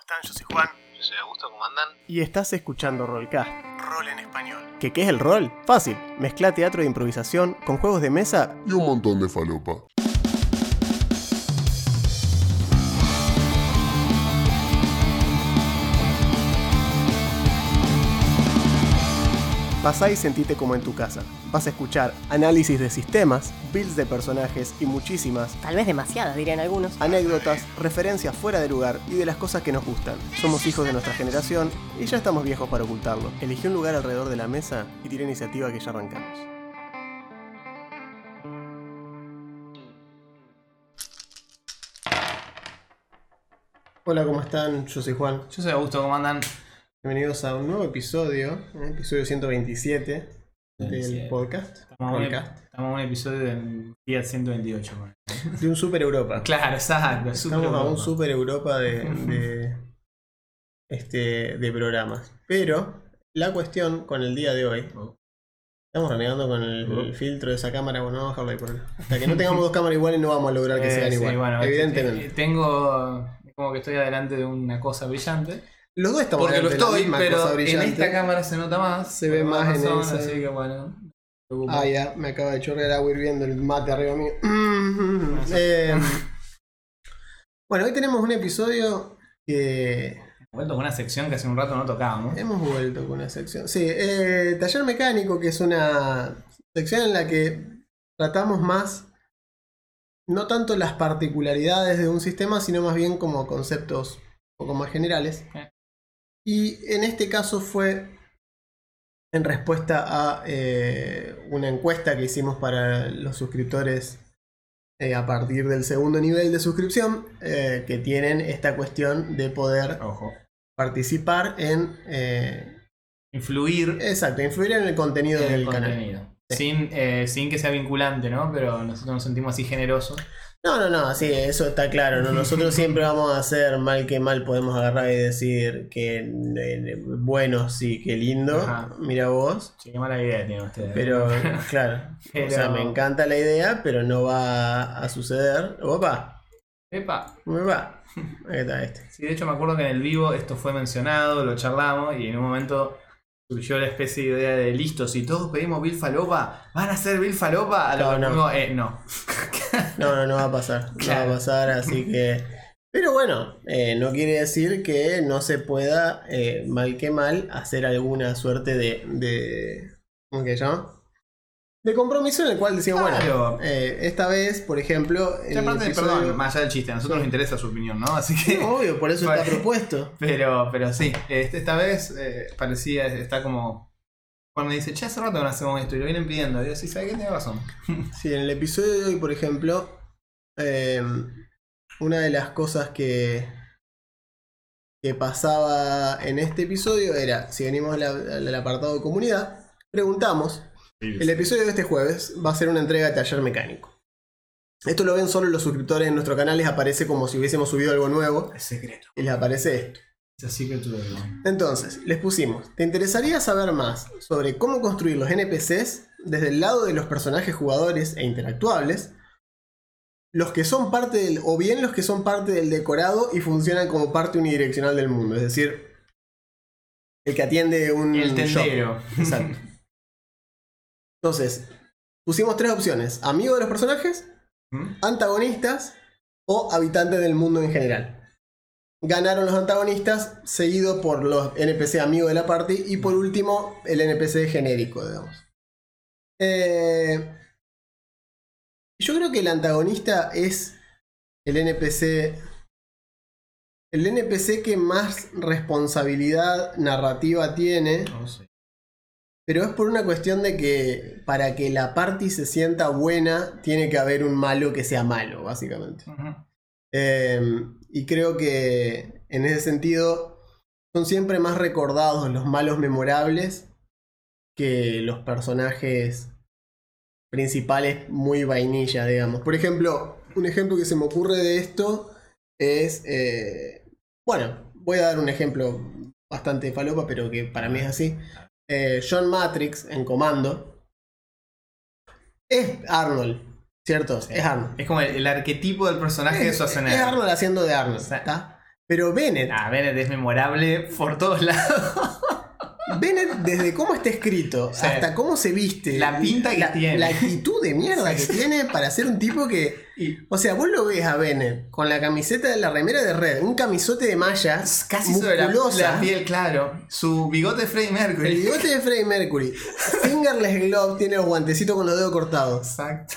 están? Yo soy Juan. Yo soy Augusto, ¿cómo andan? Y estás escuchando Rollcast. Rol en español. ¿Qué, ¿Qué es el rol? Fácil. Mezcla teatro de improvisación con juegos de mesa y un montón de falopa. Pasá y sentite como en tu casa. Vas a escuchar análisis de sistemas, builds de personajes y muchísimas Tal vez demasiadas, dirían algunos. anécdotas, referencias fuera de lugar y de las cosas que nos gustan. Somos hijos de nuestra generación y ya estamos viejos para ocultarlo. Elegí un lugar alrededor de la mesa y tira iniciativa que ya arrancamos. Hola, ¿cómo están? Yo soy Juan. Yo soy Augusto, ¿cómo andan? Bienvenidos a un nuevo episodio, episodio 127 del 27. podcast. Estamos en, Podcast. estamos en un episodio del Fiat 128. bueno. De un Super Europa. Claro, exacto. Super Estamos a un Europa. Super Europa de, de, este, de programas. Pero la cuestión con el día de hoy. Estamos renegando con el, el filtro de esa cámara. Bueno, vamos a dejarlo ahí por. Hasta que no tengamos dos cámaras iguales, no vamos a lograr que Eh, sean sí, iguales. bueno, evidentemente. eh, Tengo. Como que estoy adelante de una cosa brillante. Los dos estamos Porque lo estoy, pero en esta cámara se nota más. Se ve más en esa. Así que bueno. Ah, ya, me acaba de chorrear agua hirviendo el mate arriba mío. Eh, bueno, hoy tenemos un episodio que Vuelto con una sección que hace un rato no tocábamos. hemos vuelto con una sección. Sí, eh, taller mecánico, que es una sección en la que tratamos más, no tanto las particularidades de un sistema, sino más bien como conceptos un poco más generales. Eh. Y en este caso fue en respuesta a eh, una encuesta que hicimos para los suscriptores eh, a partir del segundo nivel de suscripción, eh, que tienen esta cuestión de poder Ojo. participar en... eh, Influir exacto, influir en el contenido en del el canal. Sin, eh, sin que sea vinculante, ¿no? Pero nosotros nos sentimos así generosos. No, no, no, sí, eso está claro. ¿no? Nosotros siempre vamos a hacer mal que mal, podemos agarrar y decir que eh, bueno, sí, qué lindo, Ajá. mira vos. Sí, qué mala idea tienen ustedes. Pero, claro, o sea, me encanta la idea, pero no va a suceder. Opa, Epa. me va. Ahí está este. Sí, de hecho me acuerdo que en el vivo esto fue mencionado, lo charlamos y en un momento surgió la especie de idea de listo, si todos pedimos Bill Falopa, ¿van a ser Bill Falopa? A lo No, no. eh, no. No, no, no va a pasar. No va a pasar, así que. Pero bueno, eh, no quiere decir que no se pueda, eh, mal que mal, hacer alguna suerte de. de ¿Cómo que se llama? De compromiso en el cual Claro. bueno, eh, esta vez, por ejemplo. Aparte, episodio- perdón, más allá del chiste, a nosotros nos interesa su opinión, ¿no? Así que. Obvio, por eso está propuesto. Pero, pero sí, este, esta vez eh, parecía, está como. Cuando me dice, che, hace rato que no hacemos esto y lo vienen pidiendo. Y yo, sí, ¿sabes qué? Tiene razón. Sí, en el episodio de hoy, por ejemplo, eh, una de las cosas que, que pasaba en este episodio era, si venimos al, al apartado de comunidad, preguntamos, el episodio de este jueves va a ser una entrega de taller mecánico. Esto lo ven solo los suscriptores en nuestro canal, les aparece como si hubiésemos subido algo nuevo Es secreto. y les aparece esto. Es así que tú Entonces, les pusimos, ¿te interesaría saber más sobre cómo construir los NPCs desde el lado de los personajes jugadores e interactuables? Los que son parte del, o bien los que son parte del decorado y funcionan como parte unidireccional del mundo, es decir, el que atiende un El shop. Exacto. Entonces, pusimos tres opciones, amigo de los personajes, ¿Mm? antagonistas o habitantes del mundo en general. Ganaron los antagonistas, seguido por los NPC amigos de la party y por último el NPC genérico, digamos. Eh, yo creo que el antagonista es el NPC. El NPC que más responsabilidad narrativa tiene. Sé. Pero es por una cuestión de que para que la party se sienta buena, tiene que haber un malo que sea malo, básicamente. Eh, y creo que en ese sentido son siempre más recordados los malos memorables que los personajes principales muy vainilla, digamos. Por ejemplo, un ejemplo que se me ocurre de esto es... eh, bueno, voy a dar un ejemplo bastante falopa, pero que para mí es así. Eh, John Matrix en Comando es Arnold, ¿cierto? Es Arnold. Es como el, el arquetipo del personaje de Es, Schwarzenegger. es Arnold haciendo de Arnold. ¿está? Pero Bennett, Ah, Bennett es memorable por todos lados. Bennett, desde cómo está escrito Sí. hasta cómo se viste, La pinta que la, tiene. la actitud de mierda Sí. que tiene para ser un tipo que. O sea, vos lo ves a Bennett con la camiseta de la remera de red, un camisote de mallas, casi sobre la, musculosa, la piel, claro. Su bigote de Freddie el Mercury. bigote de Freddie Mercury, fingerless glove, tiene los guantecitos con los dedos cortados. Exacto.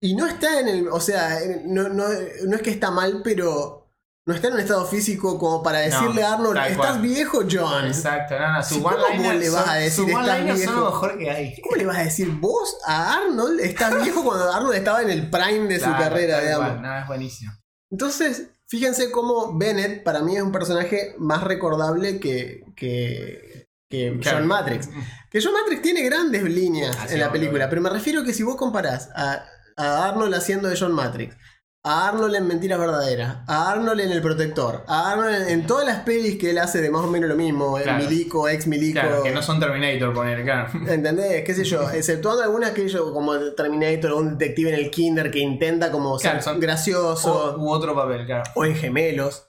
Y no está en el. O sea, no, no, no es que está mal, pero no está en un estado físico como para decirle a Arnold: ¿Estás cual. viejo, John? Exacto, no, no, su ¿cómo vos le vas son- a decir, su "Estás son viejo"? lo mejor que hay. ¿Cómo le vas a decir vos a Arnold? Estás viejo cuando Arnold estaba en el prime de su Claro, carrera, tal digamos. No, es buenísimo. Entonces, fíjense cómo Bennett para mí es un personaje más recordable que, que, que Claro. John Matrix. Que John Matrix tiene grandes líneas Ah, sí, en la película, pero me refiero que si vos comparás a, a Arnold haciendo de John Matrix, a Arnold en Mentiras Verdaderas, a Arnold en El Protector, a Arnold en, en todas las pelis que él hace de más o menos lo mismo, Claro. Milico, ex Milico. Claro, que no son Terminator, poner, claro. ¿Entendés? ¿Qué sé yo? Exceptuando algunas que yo, como Terminator o un detective en el Kinder que intenta como ser Claro, gracioso, O, u otro papel, claro. o en Gemelos.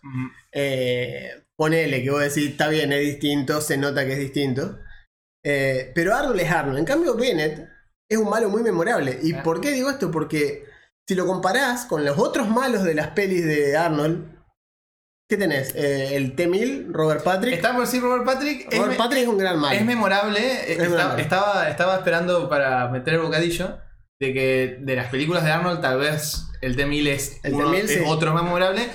Eh, ponele que vos decís, está bien, es distinto, se nota que es distinto. Eh, pero Arnold es Arnold. En cambio, Bennett es un malo muy memorable. ¿Y por qué digo esto? Porque si lo comparás con los otros malos de las pelis de Arnold, ¿qué tenés? Eh, el T-1000, Robert Patrick. Está por decir Robert Patrick. es Robert me- Patrick es un gran malo. Es memorable. eh, Es memorable. Estaba, estaba esperando para meter el bocadillo de que de las películas de Arnold, tal vez el T-1000 es, El uno- T-1000 es sí. otro memorable.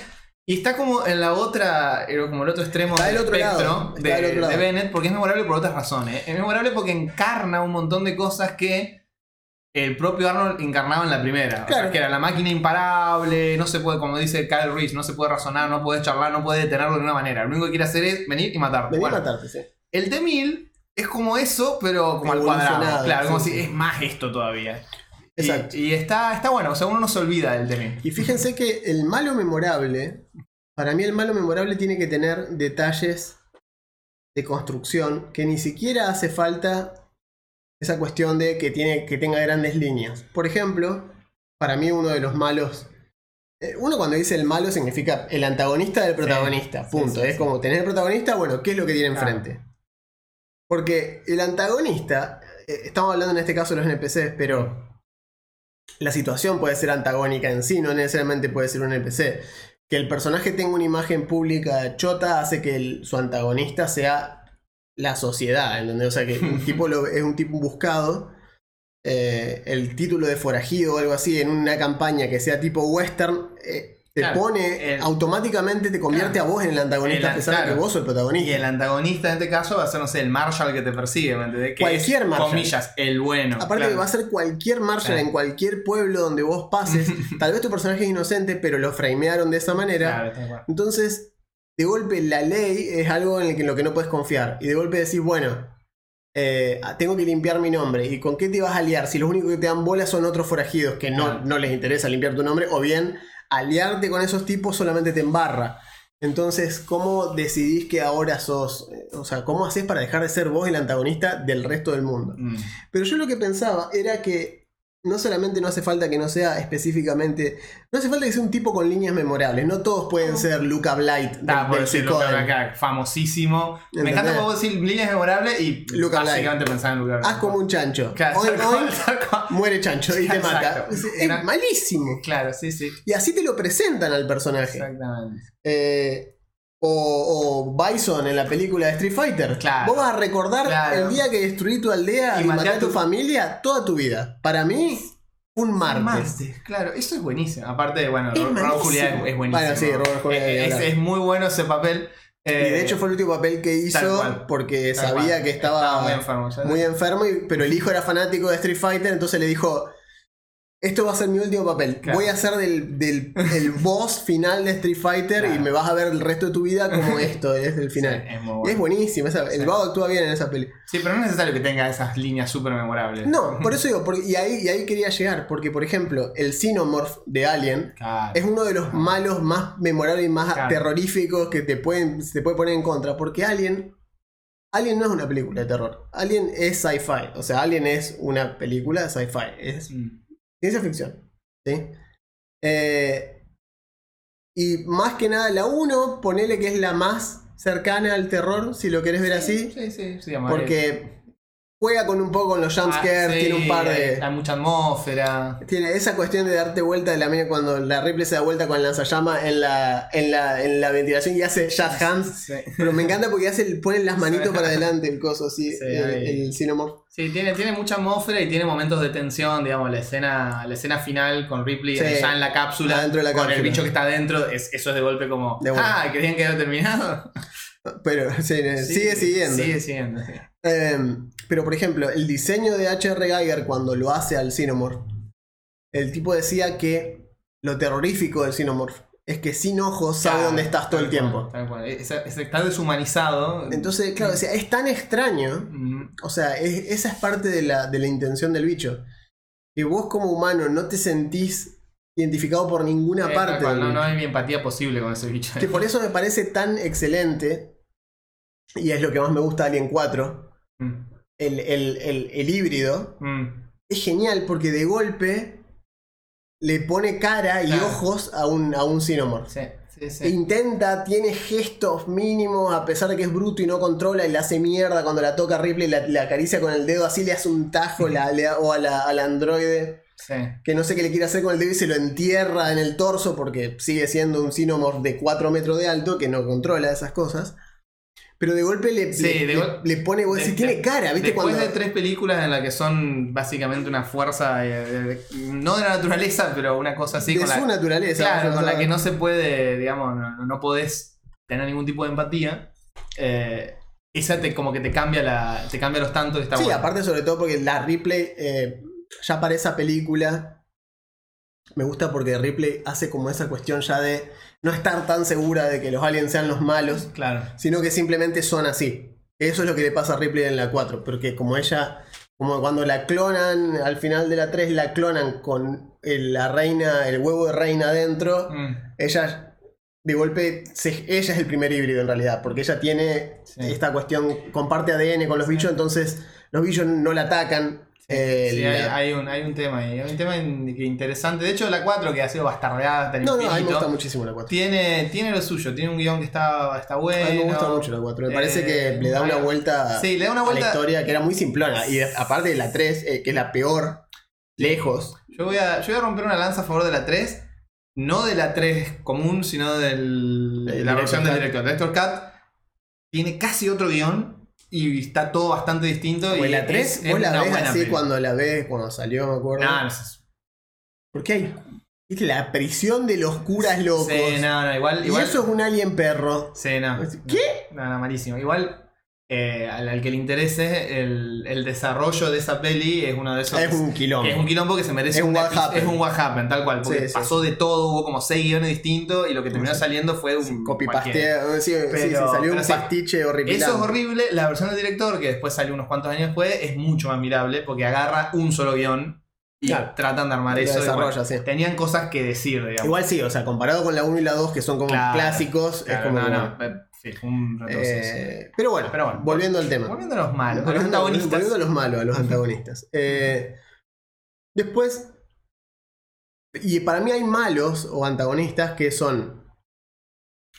Y está como en la otra, eh, como el otro extremo del espectro de, de Bennett, porque es memorable por otras razones. Es memorable porque encarna un montón de cosas que el propio Arnold encarnaba en la primera. O sea, Claro. que era la máquina imparable, no se puede, como dice Kyle Reese, no se puede razonar, no puede charlar, no puede detenerlo de ninguna manera. Lo único que quiere hacer es venir y matarte. Bueno, a matarte, sí. el T-1000 es como eso, pero como al cuadrado. Claro, como sí, si sí. es más esto todavía. Y- Exacto. Y, está, está bueno, o sea, uno no se olvida del T-1000. Y fíjense que el malo memorable, para mí el malo memorable tiene que tener detalles de construcción que ni siquiera hace falta esa cuestión de que, tiene, que tenga grandes líneas. Por ejemplo, para mí uno de los malos... eh, Uno cuando dice el malo significa el antagonista del protagonista, sí, punto. sí, es como tener el protagonista, bueno, ¿qué es lo que tiene Claro. enfrente? Porque el antagonista, eh, estamos hablando en este caso de los NPCs, pero la situación puede ser antagónica en sí, no necesariamente puede ser un NPC. Que el personaje tenga una imagen pública chota hace que el- su antagonista sea la sociedad, ¿entendés? O sea, que un tipo lo- es un tipo buscado. eh, el título de forajido o algo así en una campaña que sea tipo western eh, te Claro, pone el- automáticamente te convierte Claro. a vos en el antagonista El- a pesar de que vos sos el protagonista. Y el antagonista en este caso va a ser, no sé, el Marshall que te persigue, ¿me entendés? Que Cualquier es, Marshall. comillas, el bueno. Aparte que va a ser cualquier Marshall en cualquier pueblo donde vos pases. Tal vez tu personaje es inocente, pero lo framearon de esa manera. Entonces, de golpe la ley es algo en, el que- en lo que no puedes confiar. Y de golpe decís, bueno, eh, tengo que limpiar mi nombre. ¿Y con qué te vas a aliar? Si los únicos que te dan bola son otros forajidos que no, no les interesa limpiar tu nombre, o bien aliarte con esos tipos solamente te embarra. Entonces, ¿cómo decidís que ahora sos? eh, O sea, ¿cómo haces para dejar de ser vos el antagonista del resto del mundo? Mm. Pero yo lo que pensaba era que no solamente no hace falta que no sea específicamente. No hace falta que sea un tipo con líneas memorables. No todos pueden ser Luca Blight de- Ah, por del decirlo Suicoden. acá, famosísimo. Me encanta cómo decir líneas memorables y Luca básicamente pensar en Luca Haz como un chancho. Claro, muere chancho y te mata. Es, es malísimo. Claro, sí, sí. Y así te lo presentan al personaje. Exactamente. Eh, o, o Bison en la película de Street Fighter. Claro. Vos vas a recordar Claro. el día que destruí tu aldea Y y, maté a tu tu- familia toda tu vida. Para mí, un martes. Martes, claro, eso es buenísimo. Aparte, bueno, Raúl. Julián es buenísimo. Bueno, sí, Robert Julián, Eh, es, muy bueno ese papel. Y de hecho fue el último papel que hizo porque sabía cual. que estaba, muy enfermo. ¿sabes? muy enfermo, y- pero el hijo era fanático de Street Fighter, entonces le dijo, esto va a ser mi último papel. Claro. Voy a ser del, del el boss final de Street Fighter y me vas a ver el resto de tu vida como esto es el final. Sí, es muy Y bueno. es buenísimo, esa- el vago actúa bien en esa peli. Sí, pero no es necesario que tenga esas líneas súper memorables. No, por eso digo, porque- y, ahí, y ahí quería llegar, porque por ejemplo, el Xenomorph de Alien Claro. es uno de los malos más memorables y más terroríficos que te pueden, se te puede poner en contra. Porque Alien. Alien no es una película de terror. Alien es sci-fi. O sea, Alien es una película de sci-fi. Es Mm. Ciencia ficción. ¿sí? Eh, Y más que nada, la 1, ponele que es la más cercana al terror, si lo querés ver así. Sí, sí, sí. Porque juega con un poco con los Ah, jumpscares, sí, tiene un par de. Hay mucha atmósfera. Tiene esa cuestión de darte vuelta de la mina cuando la Ripley se da vuelta con el lanzallama en la, en la, en la ventilación y hace jazz hands. Sí. Pero me encanta porque hace el, ponen las manitos para adelante el coso así, Sí, el, el. Sí, tiene, tiene mucha atmósfera y tiene momentos de tensión, digamos, la escena, la escena final con Ripley ya en la cápsula, de la con cápsula. el bicho que está adentro, es, eso es de golpe como, De ah, ¿querían que haya terminado? Pero sí, sigue siguiendo. Sigue siguiendo, sí. Eh, pero por ejemplo, el diseño de H.R. Geiger cuando lo hace al Xenomorph, el tipo decía que lo terrorífico del Xenomorph es que sin ojos sabe Claro, dónde estás todo el cual, tiempo. tal cual. Es- es- está deshumanizado. Entonces, claro, decía, es tan extraño, Mm, o sea, es- esa es parte de la, de la intención del bicho, que vos como humano no te sentís identificado por ninguna eh, parte. cual, no, no hay ni empatía posible con ese bicho. Que por eso me parece tan excelente, y es lo que más me gusta de Alien 4, Mm, el, el- el- el híbrido, mm, es genial porque de golpe le pone cara y Claro. ojos a un, a un Xenomorph. sí, sí, E sí. intenta, tiene gestos mínimos, a pesar de que es bruto y no controla, y le hace mierda cuando la toca Ripley, la, la acaricia con el dedo, así le hace un tajo la- le- o a la- al androide, que no sé qué le quiere hacer con el dedo y se lo entierra en el torso porque sigue siendo un Xenomorph de 4 metros de alto que no controla esas cosas. Pero de golpe le, Sí, le, de le- gol- le pone, vos decís, De- tiene cara, ¿viste? Después Cuando, de tres películas en las que son básicamente una fuerza, eh, de- no de la naturaleza, pero una cosa así. de con su la, naturaleza. claro, con la que no se puede, digamos, no, podés tener ningún tipo de empatía. eh, esa te, como que te cambia la te cambia los tantos está Sí, aparte sobre todo porque la Ripley, eh, ya para esa película, me gusta porque Ripley hace como esa cuestión ya de no estar tan segura de que los aliens sean los malos, Claro. sino que simplemente son así. Eso es lo que le pasa a Ripley en la 4, porque como ella, como cuando la clonan, al final de la 3 la clonan con el- la reina, el huevo de reina adentro, Mm, ella de golpe, se- ella es el primer híbrido en realidad, porque ella tiene Sí. esta cuestión, comparte ADN con los bichos, entonces los bichos no la atacan. Eh, sí, la- hay, hay un, hay un tema ahí. Hay un tema in- que interesante. De hecho, la 4, que ha sido bastardeada hasta el No, no, a mí me gusta muchísimo la 4. tiene, tiene lo suyo. Tiene un guion que está, está bueno. A mí me gusta mucho la 4. Me parece Eh, que le da una vuelta, Sí, le da una a la vuelta. historia que era muy simplona. Y aparte de la 3, eh, que es la peor, lejos. Yo voy, a, yo voy a romper una lanza a favor de la 3. No de la 3 común, sino del, de El la versión del director. Director Cut tiene casi otro guion y está todo bastante distinto. Y la 3, es- es vos la ves así cuando la ves, cuando salió, me acuerdo. No, no sé. Porque hay ¿viste? la prisión de los curas locos. Sí, no, no, igual. y eso es un alien perro. Sí, no. ¿Qué? No, no, malísimo. Igual, eh, al, al que le interese el, el desarrollo de esa peli es uno de esos. Es un quilombo. que es un quilombo que se merece Es un what happened. Es un what tal cual. Porque Sí, sí. pasó de todo, hubo como seis guiones distintos y lo que terminó saliendo fue un. Copy pastea. Sí, sí, Pero- salió un pastiche horrible. Eso es horrible. La versión del director, que después salió unos cuantos años después, es mucho más mirable porque agarra un solo guion y Claro. tratan de armar eso. y desarrolla, bueno, sí. Tenían cosas que decir, digamos. Igual sí, o sea, comparado con la 1 y la 2, que son como Claro, clásicos, Claro, es como. no, no, eh, sí, un. Eh, pero, bueno, Pero bueno, volviendo al tema. Volviendo a los malos, a los Volviendo- antagonistas. volviendo a los malos, a los antagonistas. Eh, después. Y para mí hay malos o antagonistas que son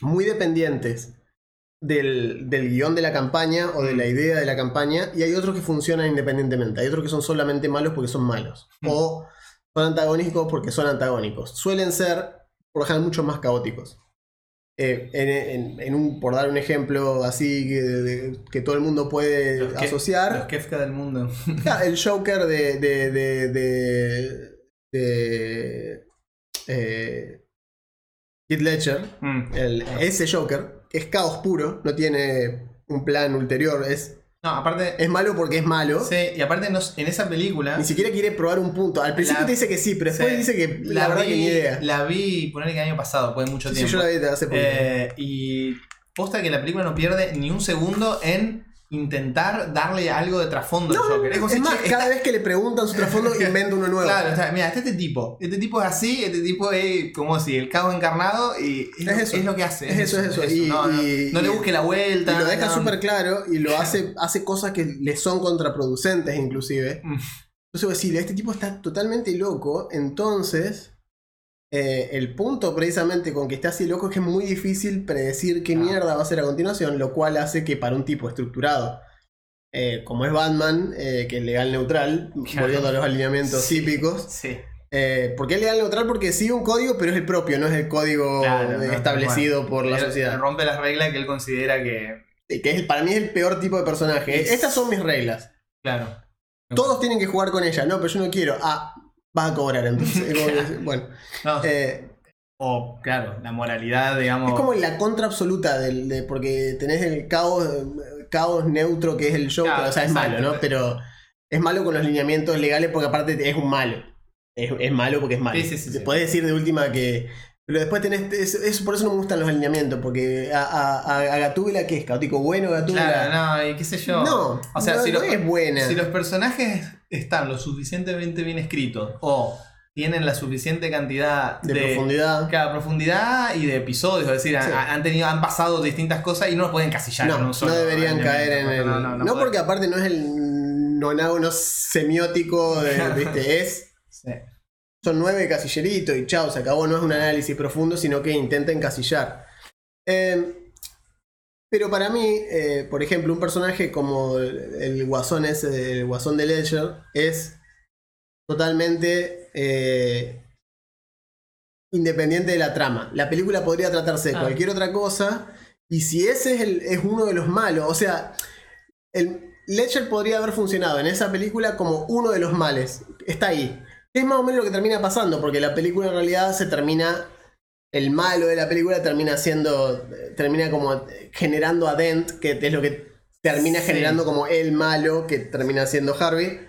muy dependientes del, del guion de la campaña o de la Mm. idea de la campaña, y hay otros que funcionan independientemente. Hay otros que son solamente malos porque son malos. Mm. O son antagónicos porque son antagónicos. Suelen ser, por lo general, mucho más caóticos. Eh, en, en- en un, por dar un ejemplo así que, de- que todo el mundo puede Los asociar, Los Kefka del mundo. Ah, el Joker de. de. de. de. de, eh, Heath Ledger. Mm. el- ese Joker, es caos puro, no tiene un plan ulterior, es, No, aparte. es malo porque es malo. Sí, y aparte en esa película. Ni siquiera quiere probar un punto. Al principio La- te dice que sí, pero después Sí. dice que la, verdad vi, que ni idea. La vi, poner que el año pasado, fue mucho Sí, sí, tiempo. yo la vi hace poquito. Eh, y posta que la película no pierde ni un segundo en intentar darle algo de trasfondo al Joker. como es si, más, che, cada vez que le preguntan su trasfondo, inventa uno nuevo. Claro, o sea, mira, este, este tipo, este tipo es así, este tipo es como si el caos encarnado y es, Es lo, eso. es lo que hace. Es eso, es eso. Y- no, no, y- no le busque la vuelta. Y lo deja no. súper claro y lo hace, hace cosas que le son contraproducentes inclusive. Mm. Entonces decir, este tipo está totalmente loco, entonces Eh, el punto precisamente con que esté así loco es que es muy difícil predecir qué mierda va a ser a continuación, lo cual hace que para un tipo estructurado, eh, como es Batman, eh, que es legal neutral, volviendo a los alineamientos Sí. típicos, Sí. ¿por qué es legal neutral? Porque sigue un código, pero es el propio, no es el código Claro, no, establecido bueno. por la sociedad. Rompe las reglas que él considera que. Que es, para mí es el peor tipo de personaje. Es- Estas son mis reglas. Claro. Todos tienen que jugar con ella. No, pero yo no quiero. Ah, vas a cobrar entonces. Que- bueno. No, eh, o, claro, la moralidad, digamos. es como la contra absoluta del, de, porque tenés el caos, caos neutro que es el Joker. Claro, o sea, es exacto. malo, ¿no? Pero es malo con los lineamientos legales porque aparte es un malo. Es, es malo porque es malo. Sí, sí, sí. Podés decir de última que. Pero después tenés. Es, es- por eso no me gustan los alineamientos. Porque a, a, a- Gatúbela, ¿qué es? Caótico bueno, Gatúbela. Claro, no, y qué sé yo. No, o sea, no, si, no los, es buena. si los personajes están lo suficientemente bien escritos o tienen la suficiente cantidad de, de, profundidad. Cada profundidad y de episodios, es decir, Sí. han, han tenido, han pasado distintas cosas y no los pueden encasillar en No, un solo. no deberían caer en el. No, No, no, no porque aparte no es el nonágono semiótico de, ¿viste? Es. Sí. Son nueve casilleritos y chao, se acabó. No es un análisis profundo, sino que intenta encasillar. Eh, pero para mí, eh, por ejemplo, un personaje como el, el guasón ese, el guasón de Ledger, es totalmente eh, independiente de la trama. La película podría tratarse de Ah. cualquier otra cosa. Y si ese es, el- es uno de los malos, o sea, el Ledger podría haber funcionado en esa película como uno de los males. Está ahí. Es más o menos lo que termina pasando, porque la película en realidad se termina. El malo de la película termina siendo. Termina como generando a Dent, que es lo que termina Sí. generando como el malo, que termina siendo Harvey.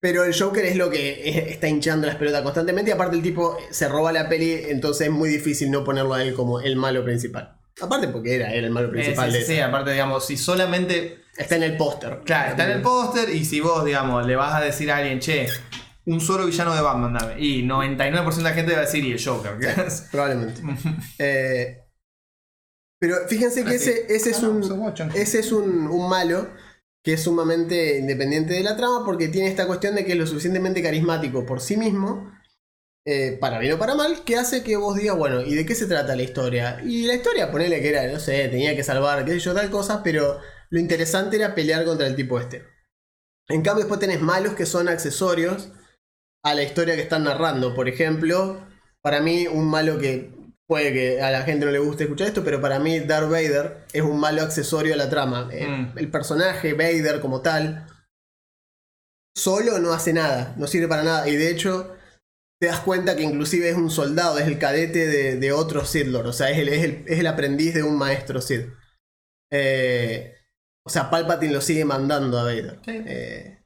Pero el Joker es lo que es- está hinchando las pelotas constantemente. Y aparte, el tipo se roba la peli, entonces es muy difícil no ponerlo a él como el malo principal. Aparte, porque era, era el malo Eh, principal sí, de sí, sí, aparte, digamos, si solamente. Está en el póster. Claro, está en el póster y si vos, digamos, le vas a decir a alguien, che, un solo villano de Batman, dame. Y 99% de la gente va a decir, y el Joker. Probablemente. Eh, pero fíjense que Ah, ese, ese es un. Ese es un, un malo que es sumamente independiente de la trama porque tiene esta cuestión de que es lo suficientemente carismático por sí mismo, eh, para bien o para mal, que hace que vos digas, bueno, ¿y de qué se trata la historia? Y la historia, ponele que era, no sé, tenía que salvar, qué sé yo, tal cosa, pero lo interesante era pelear contra el tipo este. En cambio, después tenés malos que son accesorios a la historia que están narrando. Por ejemplo, para mí, un malo que puede que a la gente no le guste escuchar esto, pero para mí Darth Vader es un malo accesorio a la trama. Eh, Mm. El personaje Vader como tal solo no hace nada, no sirve para nada y de hecho te das cuenta que inclusive es un soldado, es el cadete de, de otro Sith Lord, o sea, es el, es el- es el aprendiz de un maestro Sith. Eh, o sea, Palpatine lo sigue mandando a Vader. Sí. Eh.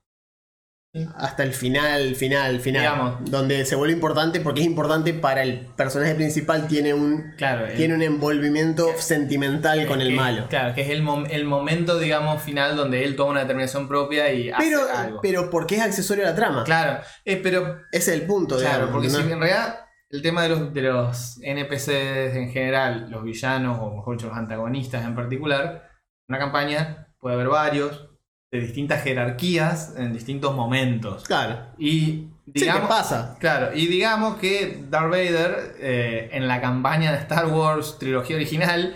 Hasta el final, final, final. Digamos. Donde se vuelve importante porque es importante para el personaje principal, tiene un, Claro, el- tiene un envolvimiento sentimental con el que- malo. Claro, que es el, mom- el momento, digamos, final donde él toma una determinación propia y hace Pero, algo. pero porque es accesorio a la trama. Claro, eh, pero Ese es el punto, Claro, digamos, porque ¿no? si en realidad el tema de los, de los NPCs en general, los villanos o mejor dicho los antagonistas en particular, una campaña puede haber varios de distintas jerarquías en distintos momentos. Claro. Y Sí, ¿qué digamos, pasa? claro, y digamos que Darth Vader eh, en la campaña de Star Wars trilogía original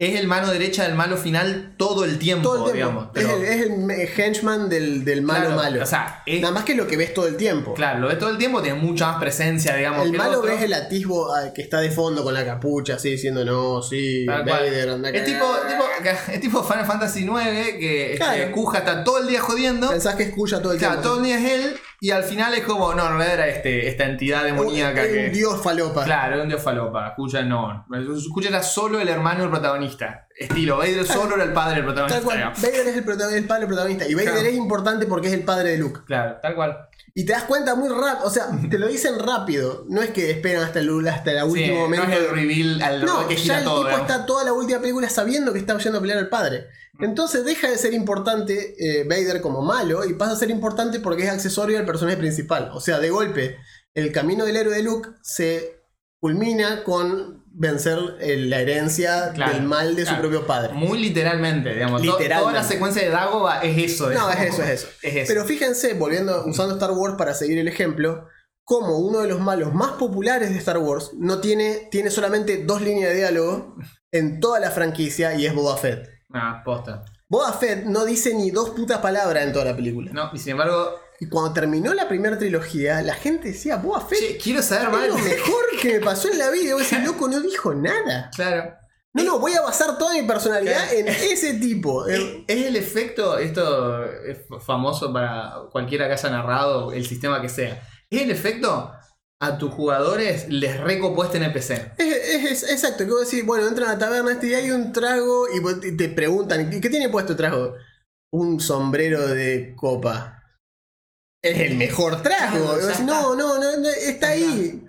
es el mano derecha del malo final todo el tiempo, Todo el tiempo. digamos. es, el, es henchman del, del malo claro, malo. O sea, es- Nada más que lo que ves todo el tiempo. claro, lo ves todo el tiempo, tiene mucha más presencia, digamos. el que malo ves el atisbo ah, que está de fondo con la capucha, así diciendo, no, sí. Vader, anda Es acá". tipo, tipo, es tipo Final Fantasy IX que este, Claro. Kuja está todo el día jodiendo. Pensás que escucha todo el Claro, tiempo. todo el día es él y al final es como, no, en realidad era este, esta entidad demoníaca un, que. un dios falopa. Claro, era un dios falopa. Escucha, no. Escucha era solo el hermano del protagonista. Estilo, Vader solo era el padre del protagonista. Tal cual. Vader es el, el padre protagonista. Y Vader Claro. es importante porque es el padre de Luke. Claro, tal cual. Y te das cuenta muy rápido. O sea, te lo dicen rápido. No es que esperan hasta el, hasta el Sí, último no momento. es el reveal al No, que ya gira el todo. tipo está toda la última película sabiendo que está yendo a pelear al padre. Entonces deja de ser importante eh, Vader como malo y pasa a ser importante porque es accesorio al personaje principal. O sea, de golpe, el camino del héroe de Luke se culmina con vencer eh, la herencia Claro, del mal de su propio padre. Muy literalmente, digamos. Literalmente. Toda la secuencia de Dagoba es eso. No, es eso, es eso. Es eso. Pero fíjense, volviendo, usando Star Wars para seguir el ejemplo, como uno de los malos más populares de Star Wars no tiene, tiene solamente dos líneas de diálogo en toda la franquicia y es Boba Fett. Ah, posta. Boba Fett no dice ni dos putas palabras en toda la película. No, y sin embargo, Y cuando terminó la primera trilogía, la gente decía, Fett che, quiero saber más. lo mejor que me pasó en la vida. Decís, loco, no dijo nada. Claro. No, no, voy a basar toda mi personalidad Claro. en ese tipo. Es, En- es el efecto, esto es famoso para cualquiera que haya narrado el sistema que sea. Es el efecto a tus jugadores les NPC. Es, es- es- exacto, que vos decís, bueno, entran a la taberna este y hay un trago y te preguntan, ¿y ¿qué tiene puesto el trago? Un sombrero de copa. Es el mejor trago. No, no, no, no, está ahí.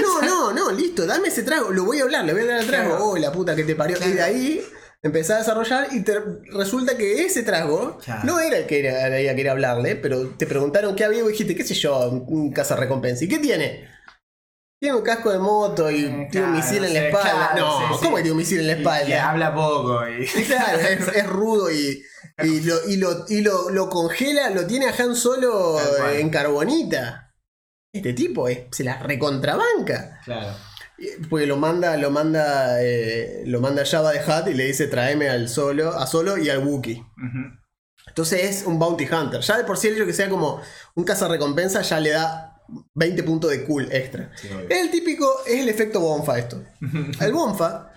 No, no, no, listo, dame ese trago. Lo voy a hablar, le voy a hablar al trago. Claro. Oh, la puta que te parió. Y de ahí empezás a desarrollar y te resulta que ese trago Claro. no era el que era, había que ir a hablarle, pero te preguntaron qué había y dijiste, qué sé yo, un casa recompensa. ¿Y qué tiene? Tiene un casco de moto y Eh, tiene un misil en la sí, espalda. claro, no, sí, sí. ¿cómo que tiene un misil en la y espalda? habla poco. Y... Y claro, es, es rudo y, y, lo, y, lo, y lo, lo congela, lo tiene a Han Solo en carbonita. Este tipo es, se la recontrabanca. Claro. Porque lo manda, lo manda, eh, lo manda Java de Hutt y le dice tráeme al solo, a solo y al Wookiee. Ujú. Entonces es un bounty hunter. Ya de por sí el hecho que sea como un cazarrecompensa ya le da 20 puntos de cool extra. Sí. Es el típico, es el efecto Bonfa esto. El Bonfa,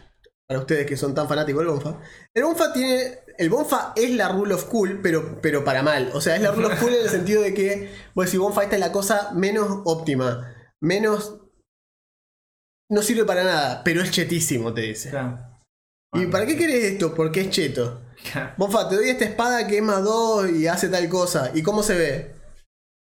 para ustedes que son tan fanáticos del Bonfa, el Bonfa tiene. El Bonfa es la rule of cool, pero, pero para mal. O sea, es la rule of cool en el sentido de que, vos decís, Bonfa, esta es la cosa menos óptima, menos. No sirve para nada, pero es chetísimo, te dice. Claro. ¿Y para qué querés esto? Porque es cheto. Claro. Bonfa, te doy esta espada que es más 2 y hace tal cosa. ¿Y cómo se ve?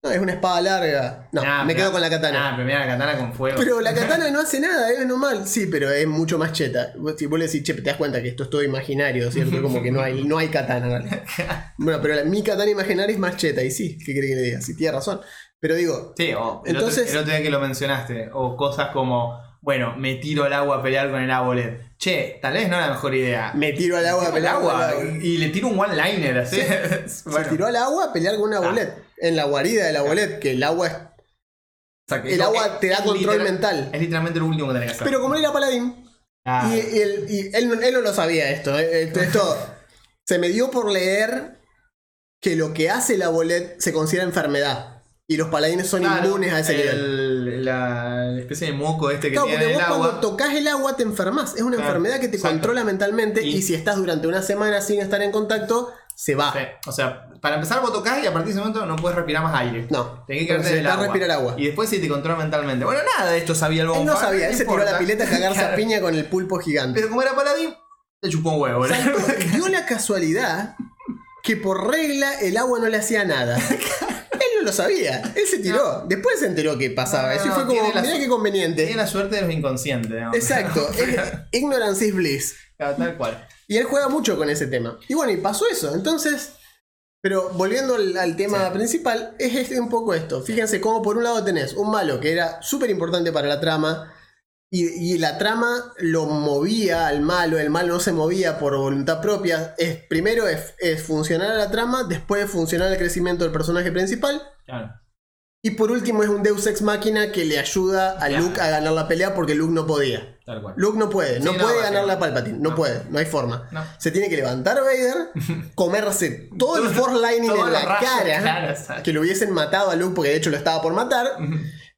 No, es una espada larga. No, Nah, me pero- quedo con la katana. Ah, pero mira la katana con fuego. Pero la katana no hace nada, es normal. Sí, pero es mucho más cheta. Vos- Si vos le decís, che, te das cuenta que esto es todo imaginario, ¿cierto? Como que no hay, no hay katana. en realidad. Bueno, pero la- mi katana imaginaria es más cheta. Y sí, ¿qué quiere que le diga? Sí, tiene razón. Pero digo, Sí, o el, Entonces- otro, el otro día que lo mencionaste, o cosas como, bueno, me tiro al agua a pelear con el Abolet. Che, tal vez no era la mejor idea. me tiro al agua a al pelear con agua la- y, y le tiro un one-liner así. Se tiró al agua a pelear con una Ah. En la guarida de la bolet, que el agua es- el eso agua es- te da es control literal- mental. Es literalmente lo último que tenés que hacer. Pero como él era paladín, Ah, Y, y él, y él no- él no lo sabía esto. eh, Esto, esto se me dio por leer que lo que hace la bolet se considera enfermedad. Y los paladines son claro, inmunes a ese nivel. el- La, la especie de moco este que Claro, tiene porque en vos el agua. cuando tocas el agua te enfermas. Es una Claro, enfermedad que te exacto. controla mentalmente y, Y- si estás durante una semana sin estar en contacto, se va. Sí, O sea, para empezar vos tocás y a partir de ese momento no puedes respirar más aire. No, Tenés que quedarte en el necesitas agua. respirar agua. Y después sí te controla mentalmente. Bueno, nada de esto sabía el Él bomba. no sabía, él se tiró a la pileta a cagarse a Claro. piña con el pulpo gigante. Pero como era paladín, le chupó un huevo. dio la casualidad que por regla el agua no le hacía nada. No lo sabía, él se tiró. Después se enteró que pasaba No, eso y fue como, la qué conveniente. Tiene la suerte de los inconscientes. digamos. Exacto, ignorance is bliss. Claro, Tal cual. Y él juega mucho con ese tema. Y bueno, y pasó eso. Entonces, pero volviendo al, al tema Sí. principal, es este un poco esto. Fíjense cómo por un lado tenés un malo que era súper importante para la trama. Y, y la trama lo movía al malo, el malo no se movía por voluntad propia. Es, primero es, es funcionar a la trama, después es funcionar al crecimiento del personaje principal. Claro. Y por último es un Deus Ex Máquina que le ayuda a. Luke a ganar la pelea porque Luke no podía. Tal cual. Luke no puede, no Sí, puede ganar la Palpatine, no, no. puede, no hay forma. No. Se tiene que levantar Vader, comerse todo el force lightning en la cara, claro, que lo hubiesen matado a Luke porque de hecho lo estaba por matar.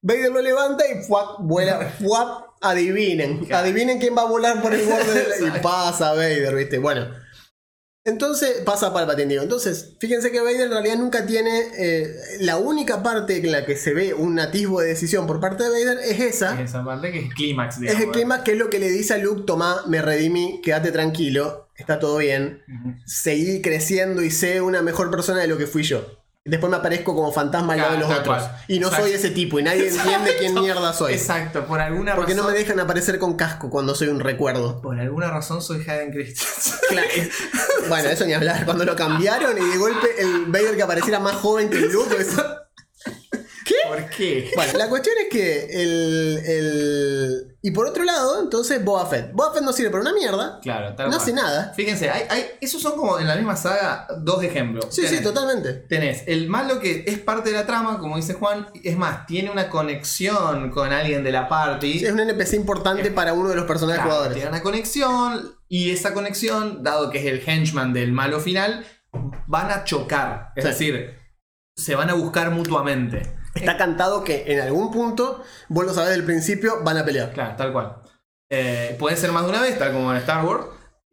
Vader lo levanta y fuap, vuela, fuap, adivinen, adivinen quién va a volar por el borde de la- y pasa Vader, ¿viste? Bueno. Entonces pasa Palpatine. Entonces, fíjense que Vader en realidad nunca tiene. eh, la única parte en la que se ve un atisbo de decisión por parte de Vader es esa. Esa parte que es clímax, Es el clima que es lo que le dice a Luke, tomá, me redimí, quédate tranquilo, está todo bien, seguí creciendo y sé una mejor persona de lo que fui yo. Después me aparezco como fantasma al lado de los otros. cual. Y no Exacto. soy ese tipo y nadie entiende quién mierda soy. Exacto, por alguna Porque no razón. me dejan aparecer con casco cuando soy un recuerdo. Por alguna razón soy Hayden Christensen. Claro. Bueno, eso ni hablar. Cuando lo cambiaron y de golpe el Vader que apareciera más joven que el Luke. es- ¿Qué? ¿Por qué? Bueno, la cuestión es que el, el- Y por otro lado, entonces Boba Fett. Boba Fett no sirve para una mierda. Claro, tal No cual. hace nada. Fíjense, hay, hay- esos son como en la misma saga dos ejemplos. Sí, sí, Tenés- totalmente. Tenés el malo que es parte de la trama, como dice Juan, es más, tiene una conexión con alguien de la party. Es un NPC importante para uno de los personajes Claro, jugadores. Tiene una conexión y esa conexión, dado que es el henchman del malo final, van a chocar. Es Sí. decir, se van a buscar mutuamente. Está cantado que en algún punto, vos lo sabés del principio, van a pelear. Claro, tal cual. Eh, puede ser más de una vez, tal como en Star Wars.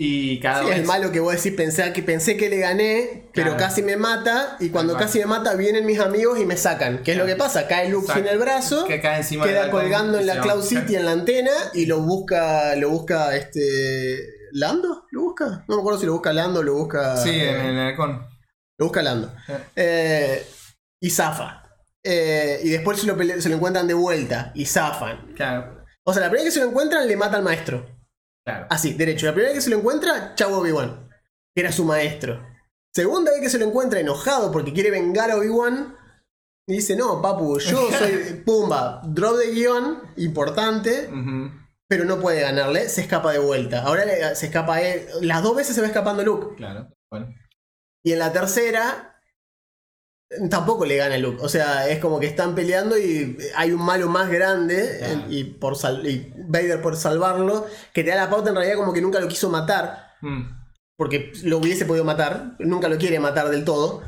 Y cada Sí, vez. el malo que vos decís, pensé que, pensé que le gané, pero casi me mata, y cuando casi me mata vienen mis amigos y me sacan. ¿Qué es lo que pasa? Cae Luke Exacto. sin el brazo, Que cae encima queda colgando en la Cloud. City en la antena y lo busca, lo busca este... ¿Lando? ¿Lo busca? No me acuerdo si lo busca Lando o lo busca... Sí, en el halcón. Lo busca Lando. Sí. Eh, y zafa. Eh, y después se lo, se lo encuentran de vuelta y zafan. Claro, O sea, la primera vez que se lo encuentran le mata al maestro. claro. Así, derecho. La primera vez que se lo encuentra, chavo Obi-Wan. Que era su maestro. Segunda vez que se lo encuentra enojado porque quiere vengar a Obi-Wan. Y dice, no, papu, yo soy Pumba. Drop de guion, importante, pero no puede ganarle. Se escapa de vuelta. Ahora se escapa él. Las dos veces se va escapando Luke. Claro, bueno. Y en la tercera, tampoco le gana Luke. O sea, es como que están peleando y hay un malo más grande. Claro. Y, por sal- y Vader por salvarlo, que te da la pauta en realidad como que nunca lo quiso matar. Mm, Porque lo hubiese podido matar. Nunca lo quiere matar del todo.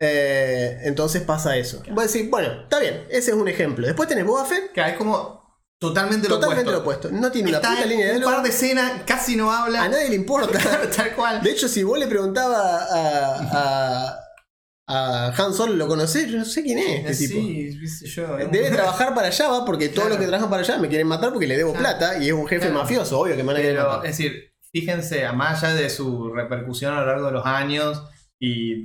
Eh, entonces pasa eso. Voy a decir, bueno, está bien, ese es un ejemplo. Después tenés Boba Fett, Claro, es como totalmente lo totalmente lo opuesto. opuesto. No tiene una Está puta en línea de un par de escenas, casi no habla. A nadie le importa. Tal cual. De hecho, si vos le preguntabas a, a, a Han Solo, ¿lo conocés? Yo no sé quién es este tipo. sí, yo. es Debe un- trabajar para allá, va, porque todos Claro. los que trabajan para allá me quieren matar porque le debo Claro. plata y es un jefe Claro. mafioso, obvio que me van a querer matar. es decir, fíjense, a más allá de su repercusión a lo largo de los años y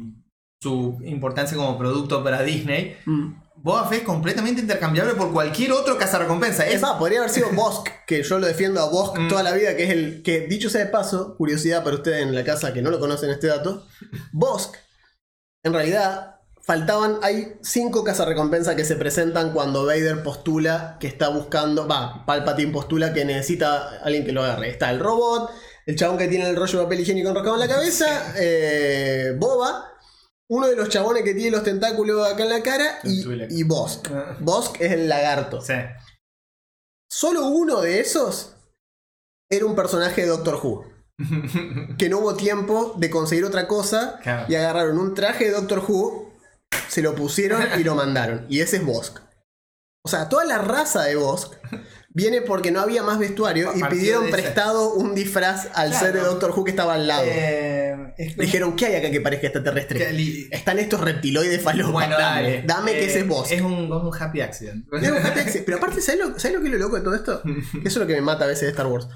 su importancia como producto para Disney, Mm. Boba Fett es completamente intercambiable por cualquier otro cazarrecompensa. Es Es más, podría haber sido Bosk, que yo lo defiendo a Bosk Mm. toda la vida, que es el que, dicho sea de paso, curiosidad para ustedes en la casa que no lo conocen este dato, Bosk, en realidad, faltaban, hay cinco cazarrecompensas que se presentan cuando Vader postula que está buscando, va, Palpatine postula que necesita a alguien que lo agarre. Está el robot, el chabón que tiene el rollo de papel higiénico enroscado en la cabeza, eh, Boba, uno de los chabones que tiene los tentáculos acá en la cara y, Bosk. Ah. Bosk es el lagarto. Sí. Solo uno de esos era un personaje de Doctor Who. Que no hubo tiempo de conseguir otra cosa Claro. y agarraron un traje de Doctor Who, se lo pusieron y lo mandaron. Y ese es Bosk. O sea, toda la raza de Bosk viene porque no había más vestuario y pidieron prestado un disfraz al Claro. ser de Doctor Who que estaba al lado. Eh, es como- Dijeron, ¿qué hay acá que parezca extraterrestre? que li- Están estos reptiloides falopas. Bueno, dame, dale. dame que Eh, ese es Bosk. Es un, un happy accident. Es un happy accident. Pero aparte, ¿sabes lo, ¿sabes lo que es lo loco de todo esto? Eso es lo que me mata a veces de Star Wars.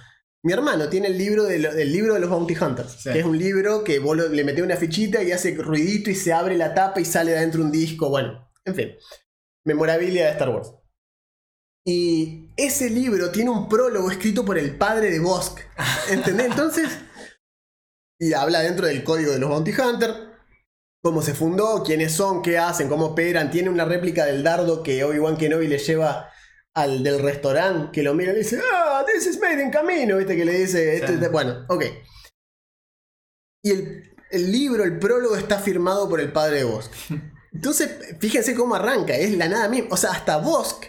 Mi hermano tiene el libro de, lo- el libro de los Bounty Hunters, Sí. que es un libro que vos lo- le metés una fichita y hace ruidito y se abre la tapa y sale de adentro un disco. Bueno, en fin. Memorabilia de Star Wars. Y ese libro tiene un prólogo escrito por el padre de Bosk. ¿Entendés? Entonces. Y habla dentro del código de los Bounty Hunters. Cómo se fundó, quiénes son, qué hacen, cómo operan. Tiene una réplica del dardo que Obi-Wan Kenobi le lleva al del restaurante que lo mira y le dice, ah, this is made in camino, viste que le dice, esto Sí. bueno, ok. Y el, el libro, el prólogo está firmado por el padre de Bosk. Entonces, fíjense cómo arranca, es la nada misma. O sea, hasta Bosk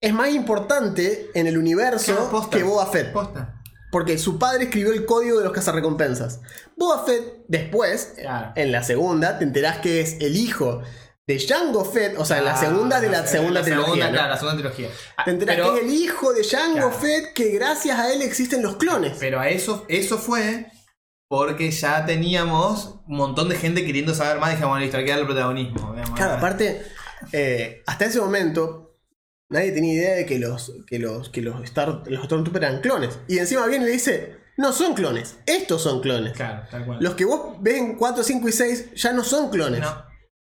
es más importante en el universo posta. que Boba Fett. Posta. Porque su padre escribió el código de los cazarrecompensas. Boba Fett, después, Claro. en la segunda, te enterás que es el hijo de Jango Fett, o sea, en la Ah, segunda de la segunda la trilogía. Segunda, ¿no? claro, la segunda trilogía. Ah, Te que es el hijo de Jango Claro. Fett, que gracias a él existen los clones. pero a eso, eso fue porque ya teníamos un montón de gente queriendo saber más. Dijimos, bueno, listo, hay que darle protagonismo. digamos. Claro, aparte, eh, hasta ese momento, nadie tenía idea de que los, que los, que los, Star, los Stormtroopers eran clones. Y encima viene y le dice, no son clones, estos son clones. Claro, tal cual. Los que vos ves en 4, 5 y 6 ya no son clones. No.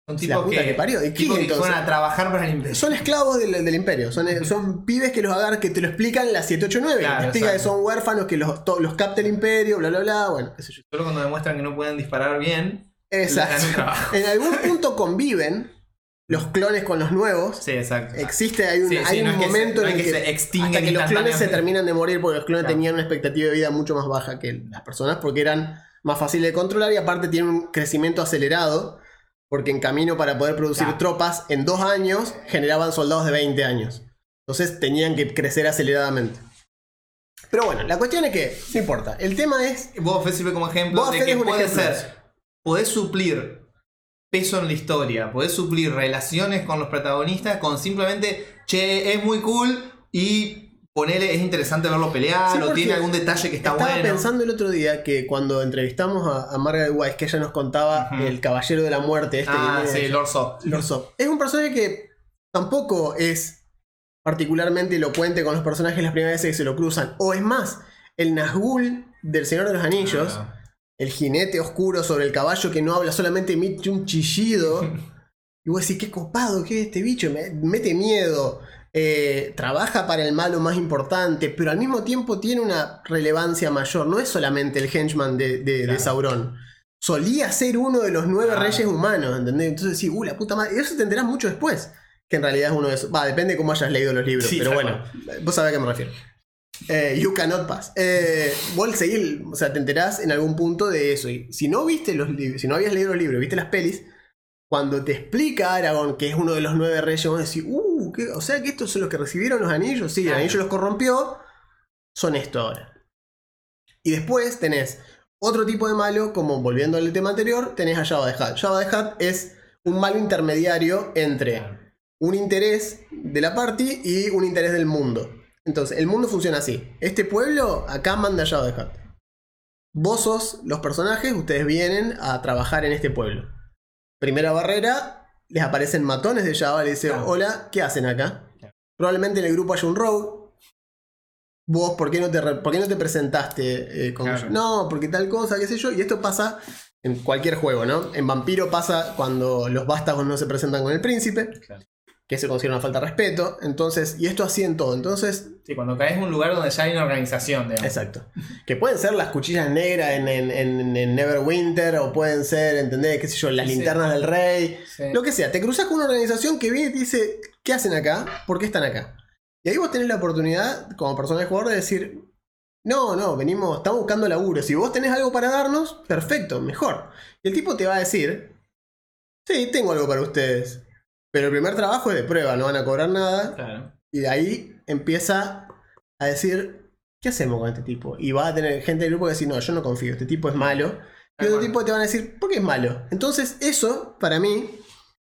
Son La tipos puta que, que parió. ¿Y tipos que fueron a trabajar para el imperio. Son esclavos del, del imperio, son, son pibes que los agarran, que te lo explican la 789. Claro, explica que son huérfanos, que los, to- los capta el imperio, bla, bla, bla. Bueno, qué sé yo. Solo cuando demuestran que no pueden disparar bien. Exacto. En algún punto conviven, los clones con los nuevos. Sí, exacto. Existe, hay un, Sí, sí, hay no un se- momento no en el que que, se hasta que los clones se terminan de morir porque los clones Claro. tenían una expectativa de vida mucho más baja que las personas porque eran más fáciles de controlar y aparte tienen un crecimiento acelerado porque en camino para poder producir Claro. tropas en dos años generaban soldados de 20 años. Entonces tenían que crecer aceleradamente. Pero bueno, la cuestión es que, no importa. El tema es Fett sirve como ejemplo Boba de que puede ser. Podés suplir peso en la historia, podés suplir relaciones con los protagonistas con simplemente, che, es muy cool y ponele, es interesante verlo pelear Sí, o tiene algún detalle que está Estaba bueno. pensando el otro día que cuando entrevistamos a, a Margaret Wise, que ella nos contaba el Caballero de la Muerte, este ah, que sí, Lord Soft. Lord Soft. Es un personaje que tampoco es particularmente elocuente con los personajes las primeras veces que se lo cruzan. O es más, el Nazgûl del Señor de los Anillos, Ah. el jinete oscuro sobre el caballo que no habla, solamente emite un chillido. y vos decís, qué copado que es este bicho, me- mete miedo. Eh, trabaja para el malo más importante, pero al mismo tiempo tiene una relevancia mayor. No es solamente el henchman de, de- de Claro. Sauron. Solía ser uno de los nueve Claro. reyes humanos, ¿entendés? Entonces sí, uh, la puta madre. Eso te enterás mucho después. Que en realidad es uno de esos. Va, depende de cómo hayas leído los libros, Sí, pero bueno, vos sabés a qué me refiero. Eh, you cannot pass. Eh, vos seguís, o sea, te enterás en algún punto de eso. Y si no viste los libros, si no habías leído los libros, viste las pelis, cuando te explica Aragorn que es uno de los nueve reyes, vos decís, uh, ¿qué? o sea que estos son los que recibieron los anillos. Sí, el anillo los corrompió, son esto ahora. Y después tenés otro tipo de malo, como volviendo al tema anterior, tenés a Jabba the Hutt. Jabba the Hutt es un malo intermediario entre un interés de la party y un interés del mundo. Entonces, el mundo funciona así. Este pueblo, acá manda Jabba the Hutt. Vos sos los personajes, ustedes vienen a trabajar en este pueblo. Primera barrera, les aparecen matones de Java, le dicen, Claro. hola, ¿qué hacen acá? Claro. Probablemente en el grupo haya un rogue. Vos, ¿por qué no te, por qué no te presentaste eh, con Claro. No, porque tal cosa, qué sé yo. Y esto pasa en cualquier juego, ¿no? En Vampiro pasa cuando los vástagos no se presentan con el príncipe, Claro. Que se considera una falta de respeto. Entonces, y esto así en todo. Entonces, Sí, cuando caes en un lugar donde ya hay una organización, digamos. Exacto. Que pueden ser las cuchillas negras en, en, en- en Neverwinter, o pueden ser, ¿entendés? ¿Qué sé yo? Las Sí. linternas del rey. Sí. Lo que sea. Te cruzas con una organización que viene y te dice, ¿qué hacen acá? ¿Por qué están acá? Y ahí vos tenés la oportunidad, como persona de jugador, de decir, no, no, venimos, estamos buscando laburo. Si vos tenés algo para darnos, perfecto, mejor. Y el tipo te va a decir, sí, tengo algo para ustedes. Pero el primer trabajo es de prueba, no van a cobrar nada. Claro. Y de ahí empieza a decir, ¿qué hacemos con este tipo? Y va a tener gente del grupo que decir, no, yo no confío, este tipo es malo. Y otro tipo te van a decir, ¿por qué es malo? Entonces eso, para mí,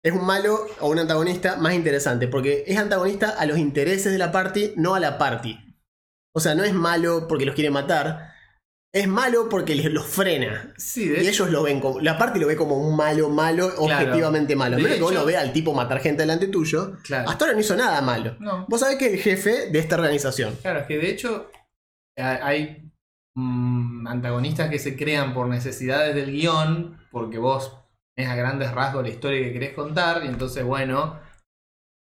es un malo o un antagonista más interesante, porque es antagonista a los intereses de la party, no a la party. O sea, no es malo porque los quiere matar, es malo porque les, los frena. Sí, de Y hecho, ellos lo ven como. La party lo ve como un malo, malo, objetivamente malo. Menos que vos lo veas al tipo matar gente delante tuyo. claro. Hasta ahora no hizo nada malo. No. Vos sabés que el jefe de esta organización. Claro, es que de hecho ha- hay mm, antagonistas que se crean por necesidades del guion, porque vos es a grandes rasgos la historia que querés contar, y entonces, bueno,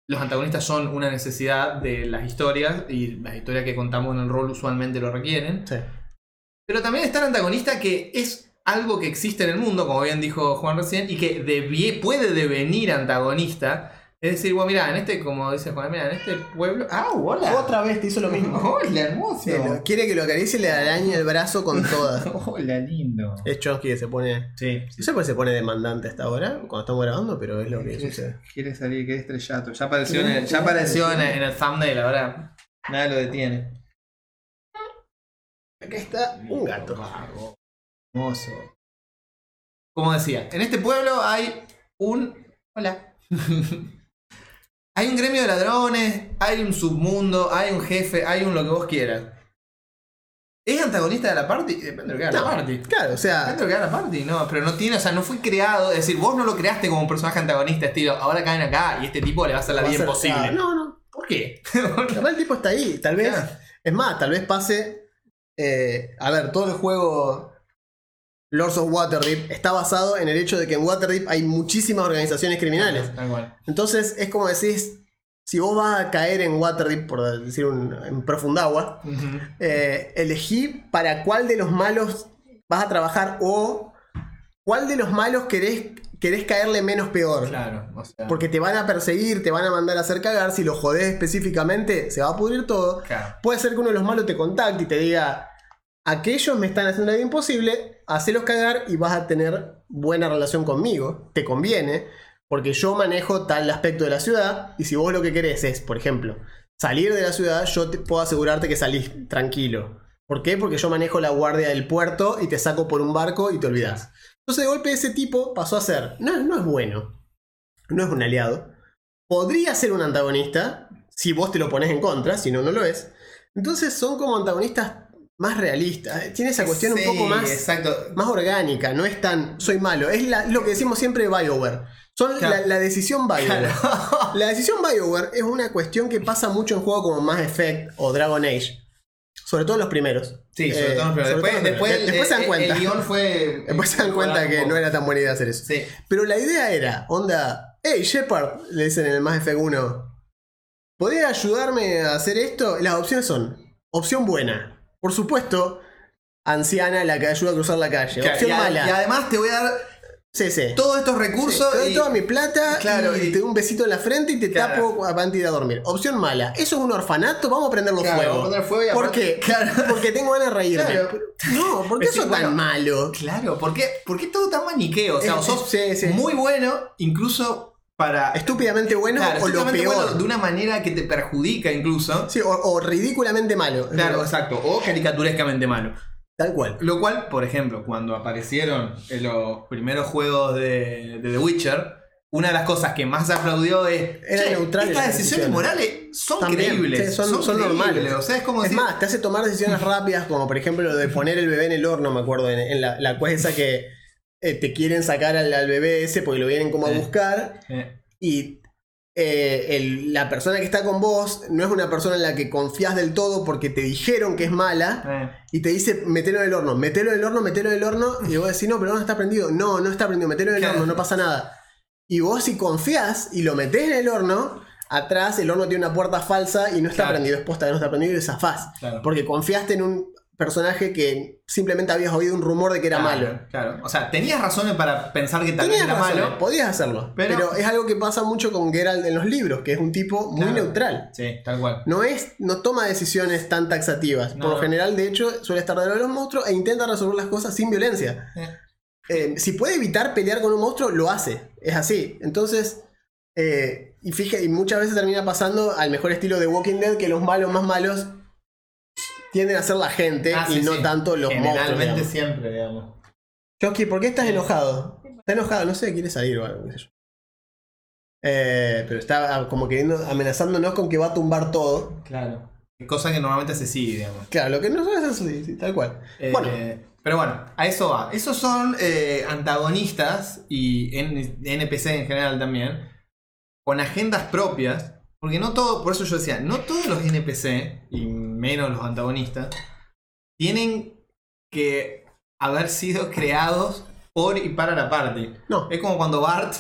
los antagonistas son una necesidad de las historias, y las historias que contamos en el rol usualmente lo requieren. Sí. Pero también está el antagonista que es algo que existe en el mundo, como bien dijo Juan recién, y que puede devenir antagonista. Es decir, bueno, mira, en este, como dice Juan, mira, en este pueblo. ¡Ah, hola! Otra vez te hizo lo mismo. ¡Hola, hermoso! Sí, lo- quiere que lo acaricie y le arañe el brazo con todas. Hola, lindo. Es Chomsky que se pone. Sí, No sé por qué se pone demandante hasta ahora, cuando estamos grabando, pero es lo que sucede. Quiere salir, quiere estrellato. Ya apareció, en el, ya apareció en, el, en el thumbnail, ahora nada lo detiene. Acá está un gato. Hermoso. Como decía, en este pueblo hay un. Hola. hay un gremio de ladrones, hay un submundo, hay un jefe, hay un lo que vos quieras. ¿Es antagonista de la party? Depende de lo que haga No, la party. claro, o sea, Dentro de cada party, no, pero no tiene, o sea, no fue creado, es decir, vos no lo creaste como un personaje antagonista, estilo, ahora caen acá y este tipo le va a hacer la vida imposible. ah, No, no. ¿Por qué? Además el tipo está ahí, tal vez. Claro. Es más, tal vez pase. Eh, a ver, todo el juego Lords of Waterdeep está basado en el hecho de que en Waterdeep hay muchísimas organizaciones criminales. Tal cual. Entonces es como decís, si vos vas a caer en Waterdeep, por decir un, en profunda agua, Ujú. eh, elegí para cuál de los malos vas a trabajar o cuál de los malos querés querés caerle menos peor. Claro, o sea. Porque te van a perseguir, te van a mandar a hacer cagar. Si lo jodés específicamente, se va a pudrir todo. Claro. Puede ser que uno de los malos te contacte y te diga: Aquellos me están haciendo la vida imposible, hacelos cagar y vas a tener buena relación conmigo. Te conviene, porque yo manejo tal aspecto de la ciudad. Y si vos lo que querés es, por ejemplo, salir de la ciudad, yo te puedo asegurarte que salís tranquilo. ¿Por qué? Porque yo manejo la guardia del puerto y te saco por un barco y te olvidás. Entonces, de golpe, ese tipo pasó a ser. No, no es bueno. No es un aliado. Podría ser un antagonista si vos te lo pones en contra, si no, no lo es. Entonces, son como antagonistas más realistas. Tiene esa cuestión Sí, un poco más, Exacto. más orgánica. No es tan. Soy malo. Es la- lo que decimos siempre de BioWare. Son Claro. la, la decisión BioWare. La decisión BioWare es una cuestión que pasa mucho en juegos como Mass Effect o Dragon Age. Sobre todo en los primeros. Sí, sobre Eh, todo, sobre después, los después, primeros. después se dan cuenta. El guion fue. Después se dan cuenta que no era tan buena idea hacer eso. Sí. Pero la idea era, onda, hey Shepard, le dicen en el Mass Effect 1, ¿podría ayudarme a hacer esto? Las opciones son, opción buena, por supuesto, anciana la que ayuda a cruzar la calle. Claro, opción y, a- mala, y además te voy a dar sí, sí. todos estos Sí, recursos. te doy y- toda mi plata Claro, y, y- te doy un besito en la frente y te Claro. tapo para ir a dormir. Opción mala, eso es un orfanato, vamos a prenderlo Claro, fuego. vamos a prender fuego y ¿Por aparte- qué? Claro. Porque tengo ganas de reírme. Claro. No, ¿por qué Es eso tan malo? Claro, ¿por qué, por qué todo tan maniqueo? O sea, Es- o sos sí, sí. muy bueno, incluso para. Estúpidamente bueno Claro, o lo peor. bueno de una manera que te perjudica, incluso. Sí, o, o ridículamente malo. Claro, exacto. O caricaturescamente malo. Tal cual. Lo cual, por ejemplo, cuando aparecieron en los primeros juegos de, de The Witcher, una de las cosas que más se aplaudió es. Era "Che, neutral Estas decisiones decisiones". morales son También, creíbles. sí, son- son creíbles. normales. O sea, es como Es decir. más, te hace tomar decisiones rápidas, como por ejemplo lo de poner el bebé en el horno, me acuerdo, en, en la, la que eh, te quieren sacar al, al bebé ese porque lo vienen como a buscar. Y eh, el- la persona que está con vos no es una persona en la que confías del todo porque te dijeron que es mala eh. y te dice metelo en el horno, metelo en el horno, metelo en el horno. Y vos decís, no, pero no está prendido. No, no está prendido, metelo en el horno, no pasa nada. Y vos si confías y lo metés en el horno, atrás el horno tiene una puerta falsa y no está Claro. prendido, es posta que no está prendido y zafás. Claro. Porque confiaste en un personaje que simplemente habías oído un rumor de que era Claro, malo. Claro. O sea, tenías razones para pensar que tal vez era razones, malo. podías hacerlo. Pero, Pero- es algo que pasa mucho con Geralt en los libros, que es un tipo muy Claro. neutral. Sí, tal cual. No es, no toma decisiones tan taxativas. No, Por lo no. general, de hecho, suele estar de los monstruos e intenta resolver las cosas sin violencia. Eh. Eh, si puede evitar pelear con un monstruo, lo hace. Es así. Entonces, eh, y fija, y muchas veces termina pasando al mejor estilo de Walking Dead que los malos más malos tienden a ser la gente Ah, y sí, no sí. tanto los monstruos. Generalmente siempre, digamos. ¿por qué estás enojado? Está enojado, no sé, quiere salir o algo, qué sé yo. Eh, pero está como queriendo, amenazándonos con que va a tumbar todo. Claro. Cosa que normalmente se sigue, digamos. Claro, lo que no es eso, sí, tal cual. Eh, Bueno. Pero bueno, a eso va. Esos son eh, antagonistas y NPC en general también, con agendas propias. Porque no todo, por eso yo decía, no todos los NPC, y menos los antagonistas, tienen que haber sido creados por y para la party. No, Es como cuando Bart,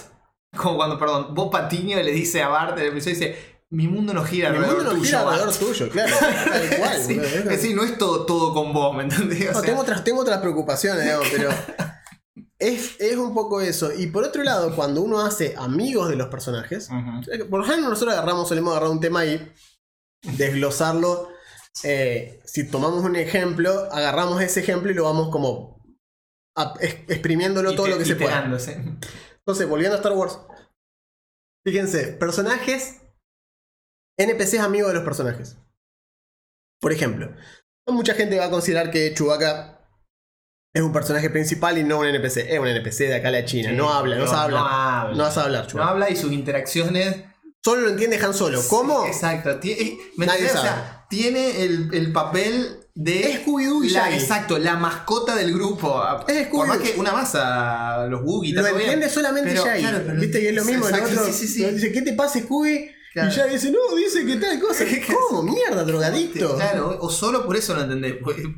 como cuando, perdón, Bob Patiño le dice a Bart en el episodio, dice, mi mundo no gira mi alrededor mundo no tuyo, gira Bart". alrededor tuyo, claro. Tal cual. Sí, es decir, no es todo, todo con vos, ¿me entendés? O No, sea, tengo, otras, tengo otras preocupaciones, digamos, pero es, es un poco eso. Y por otro lado, cuando uno hace amigos de los personajes, Ujú. por lo general nosotros agarramos, solemos agarrar un tema y desglosarlo. Eh, si tomamos un ejemplo, agarramos ese ejemplo y lo vamos como a- es- exprimiéndolo todo lo que se pueda. Entonces, volviendo a Star Wars. Fíjense, personajes. NPCs amigos de los personajes. Por ejemplo, mucha gente va a considerar que Chewbacca es un personaje principal y no un NPC. Es un NPC de acá a la China. Sí, no habla, no, no- sabe hablar. no habla. No sabe hablar, No Chewbacca. habla y sus interacciones. Solo lo entiende Han Solo. ¿Cómo? Exacto. Tiene, ¿me Nadie? O sabe. Tiene el, el papel de. Es Scooby-Doo y la. Exacto, la mascota del grupo. Es Por más que una masa, los Wookiees. Lo entiende solamente Pero, Shaggy. claro, pero- Viste que es lo mismo. Exacto, otro sí, sí, sí. dice, ¿qué te pasa, Scooby? Claro. Y Shaggy dice, no, dice que tal cosa. ¿Cómo? Mierda, drogadicto. Claro, o solo por eso lo entendés.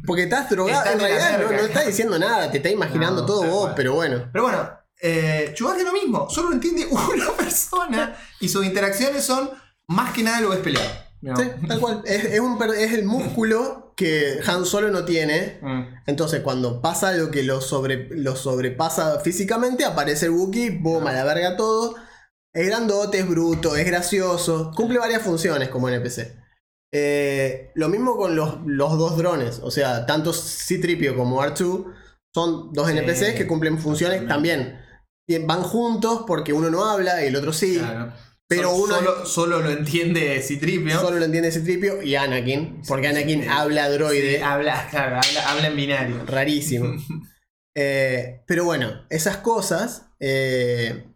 Porque estás drogado, Está en realidad no, estás diciendo nada, te está imaginando No, todo vos, cual. pero bueno. Pero bueno, eh, es lo mismo, solo lo entiende una persona y sus interacciones son más que nada lo ves pelear. Sí, tal cual. Es, es un per- es el músculo que Han Solo no tiene. Mm. Entonces, cuando pasa algo que lo, sobre, lo sobrepasa físicamente, aparece el Wookiee, boom, a la verga todo. Es grandote, es bruto, es gracioso. Cumple varias funciones como NPC. Eh, lo mismo con los, los dos drones. O sea, tanto C-Tripio como R2 son dos Sí, NPCs que cumplen funciones también. Bien, Van juntos porque uno no habla y el otro sí. Claro. Pero Solo- uno- solo, solo lo entiende Citripio. Solo lo entiende C-Tripio y Anakin. Porque Anakin habla droide. habla, claro, habla, habla en binario. rarísimo. Eh, pero bueno, esas cosas eh,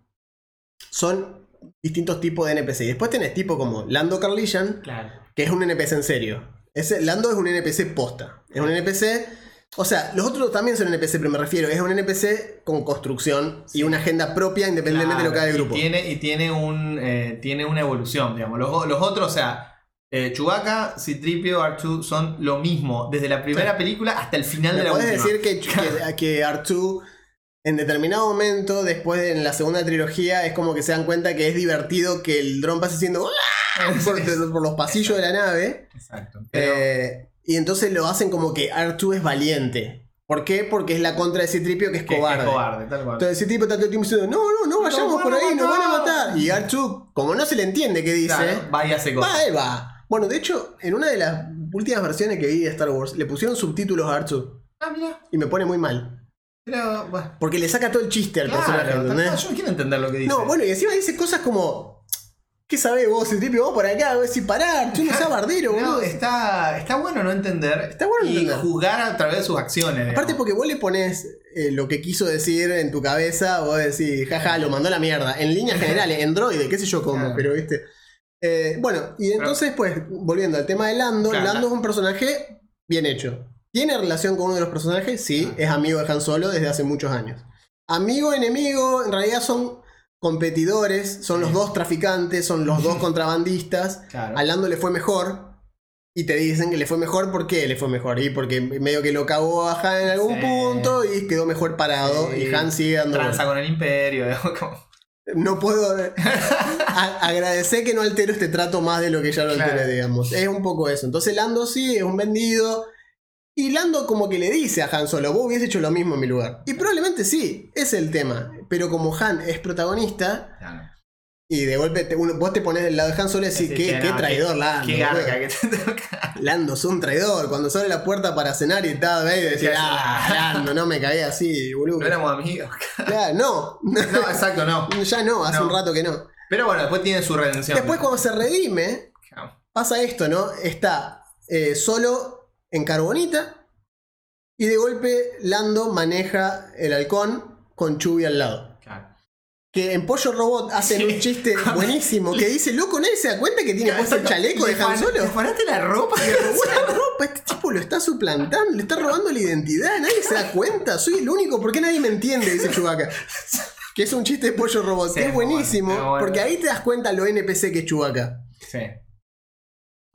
son distintos tipos de NPC. Y después tenés tipo como Lando Carlillan, Claro. que es un NPC en serio. Ese, Lando es un NPC posta. Es un NPC. O sea, los otros también son NPC, pero me refiero, es un NPC con construcción y una agenda propia independientemente de lo que haga el y grupo. tiene, y tiene, un, eh, tiene una evolución, digamos. Los, los otros, o sea, eh, Chewbacca, Citripio, R2 son lo mismo desde la primera película hasta el final ¿Me de la última. decir que, que, que R2 en determinado momento, después de en la segunda trilogía, es como que se dan cuenta que es divertido que el dron pase haciendo ¡ah! por, por los pasillos de la nave? Exacto. Pero, Eh, y entonces lo hacen como que R2 es valiente. ¿Por qué? Porque es la contra de Citripio que es que- cobarde. es cobarde, tal cual. Entonces Citripio está todo el tiempo diciendo, no, no, no vayamos por ahí, nos van a matar". Y R2, como no se le entiende qué dice, Claro, va y hace cosas. va, él va. Bueno, de hecho, en una de las últimas versiones que vi de Star Wars, le pusieron subtítulos a R2. Ah, mira. Y me pone muy mal. Pero, bueno. Porque le saca todo el chiste al personaje, Claro, ¿entendés? yo no quiero entender lo que dice. No, bueno, y encima dice cosas como. ¿Qué sabés vos? El tipo, vos por acá, vos decís parar, tú no seas bardero, No, boludo. está, está bueno no entender. Está bueno no y entender. jugar a través de sus acciones. Aparte, digamos. porque vos le pones eh, lo que quiso decir en tu cabeza, vos decís, jaja, lo mandó a la mierda. En líneas generales, en droide, qué sé yo cómo, Claro. pero viste. Eh, bueno, y entonces, pues, volviendo al tema de Lando, Claro. Lando es un personaje bien hecho. ¿Tiene relación con uno de los personajes? Sí, Claro. es amigo de Han Solo desde hace muchos años. Amigo, enemigo, en realidad son competidores, son los dos traficantes, son los dos contrabandistas. Claro. A Lando le fue mejor. Y te dicen que le fue mejor, ¿por qué le fue mejor? Y porque medio que lo cagó a Han en algún Sí. punto y quedó mejor parado. Sí. Y Han sigue dando. Tranza con el imperio. No puedo a- agradecer que no altero este trato más de lo que ya lo alteré, digamos. Es un poco eso. Entonces Lando sí es un vendido. Y Lando como que le dice a Han Solo, vos hubiese hecho lo mismo en mi lugar. Y probablemente sí, es el tema. Pero como Han es protagonista, Claro. y de golpe te- uno- vos te pones del lado de Han Solo y decís, Sí, qué, no, traidor qué- Lando. Qué boludo". garca que te toca. Lando es un traidor. Cuando se abre la puerta para cenar y tal, ¿ves? Decís, ah, Lando, no me cagué así, boludo. No éramos amigos. Claro, no. No, exacto, no. ya no, hace No. un rato que no. Pero bueno, después tiene su redención. Después cuando se redime, pasa esto, ¿no? Está eh, solo en Carbonita y de golpe Lando maneja el halcón con Chubby al lado. Claro. Que en Pollo Robot hacen un chiste buenísimo que dice, loco, ¿nadie se da cuenta que tiene puesto el chaleco de ¿Le Han Solo? ¿Le la ropa? La ropa, este tipo lo está suplantando, le está robando la identidad, nadie se da cuenta, soy el único, ¿por qué nadie me entiende? Dice Chewbacca. Que es un chiste de pollo robot, Sí, que es bueno, buenísimo, bueno. porque ahí te das cuenta lo NPC que es Chewbacca. Sí.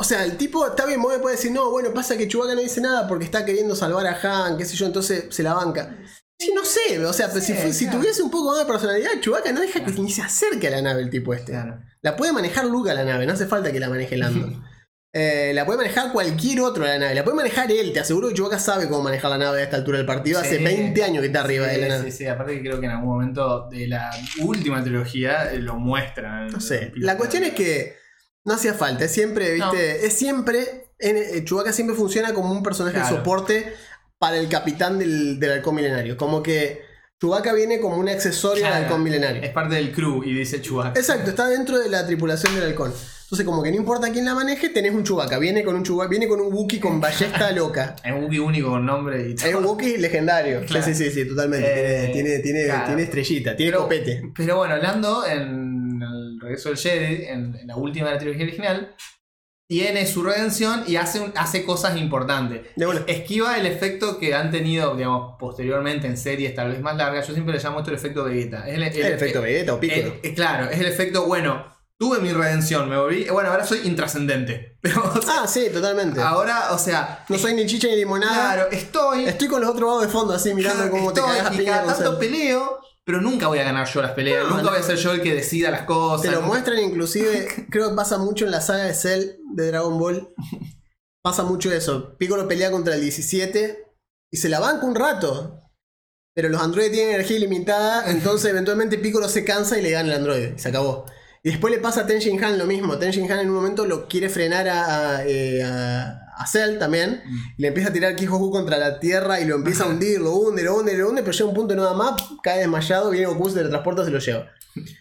O sea, el tipo está bien, vos me puedes decir, no, bueno, pasa que Chewbacca no dice nada porque está queriendo salvar a Han, qué sé yo, entonces se la banca. Sí, no sé, o sea, pero si, Sí, fu- si tuviese un poco más de personalidad, Chewbacca no deja que ni se acerque a la nave el tipo este. Claro. La puede manejar Luke a la nave, no hace falta que la maneje Lando. Eh, la puede manejar cualquier otro la nave, la puede manejar él, te aseguro que Chewbacca sabe cómo manejar la nave a esta altura del partido, hace Sí. 20 años que está arriba sí, de la nave. Sí, sí, aparte que creo que en algún momento de la última trilogía eh, lo muestran. No sé, la cuestión es que no hacía falta, es siempre, No. viste, es siempre, en, eh, Chewbacca siempre funciona como un personaje de soporte para el capitán del, del halcón milenario, como que Chewbacca viene como un accesorio Claro. al halcón milenario. Es parte del crew y dice Chewbacca. Exacto, está dentro de la tripulación del halcón. Entonces, como que no importa quién la maneje, tenés un Chewbacca. Viene con un Chewbacca, viene con un Wookiee con ballesta loca. Es un Wookiee único con nombre y todo. Es un Wookiee legendario. Claro. Sí, sí, sí, totalmente. Eh, tiene, tiene, tiene, claro. tiene estrellita, tiene Pero- copete. Pero bueno, Lando en regreso del Jedi, en, en la última de la trilogía original, tiene su redención y hace, un- hace cosas importantes. De. Esquiva el efecto que han tenido, digamos, posteriormente en series tal vez más largas. Yo siempre le llamo esto el efecto Vegeta. Es el, el- El, efecto Vegeta o Piccolo. el- claro, es el efecto, bueno, tuve mi redención, me volví. Bueno, ahora soy intrascendente. Pero, o sea, ah, sí, totalmente. ahora, o sea, No soy ni chicha ni limonada. claro, estoy. Estoy con los otros lados de fondo así mirando Claro, cómo te estoy, cagas a y cada tanto peleo, pero nunca voy a ganar yo las peleas. No, nunca no. voy a ser yo el que decida las cosas. Te lo nunca- muestran inclusive, creo que pasa mucho en la saga de Cell de Dragon Ball. pasa mucho eso. Piccolo pelea contra el 17 y se la banca un rato. Pero los androides tienen energía ilimitada, entonces eventualmente Piccolo se cansa y le gana el androide. Y se acabó. Y después le pasa a Ten Shin Han lo mismo. Ten Shin Han en un momento lo quiere frenar a, a, eh, a- a Cell también. Y le empieza a tirar Kijoku contra la tierra y lo empieza a hundir, lo hunde, lo hunde, lo hunde, pero llega un punto nada más, cae desmayado, viene Goku, se teletransporta, se lo lleva.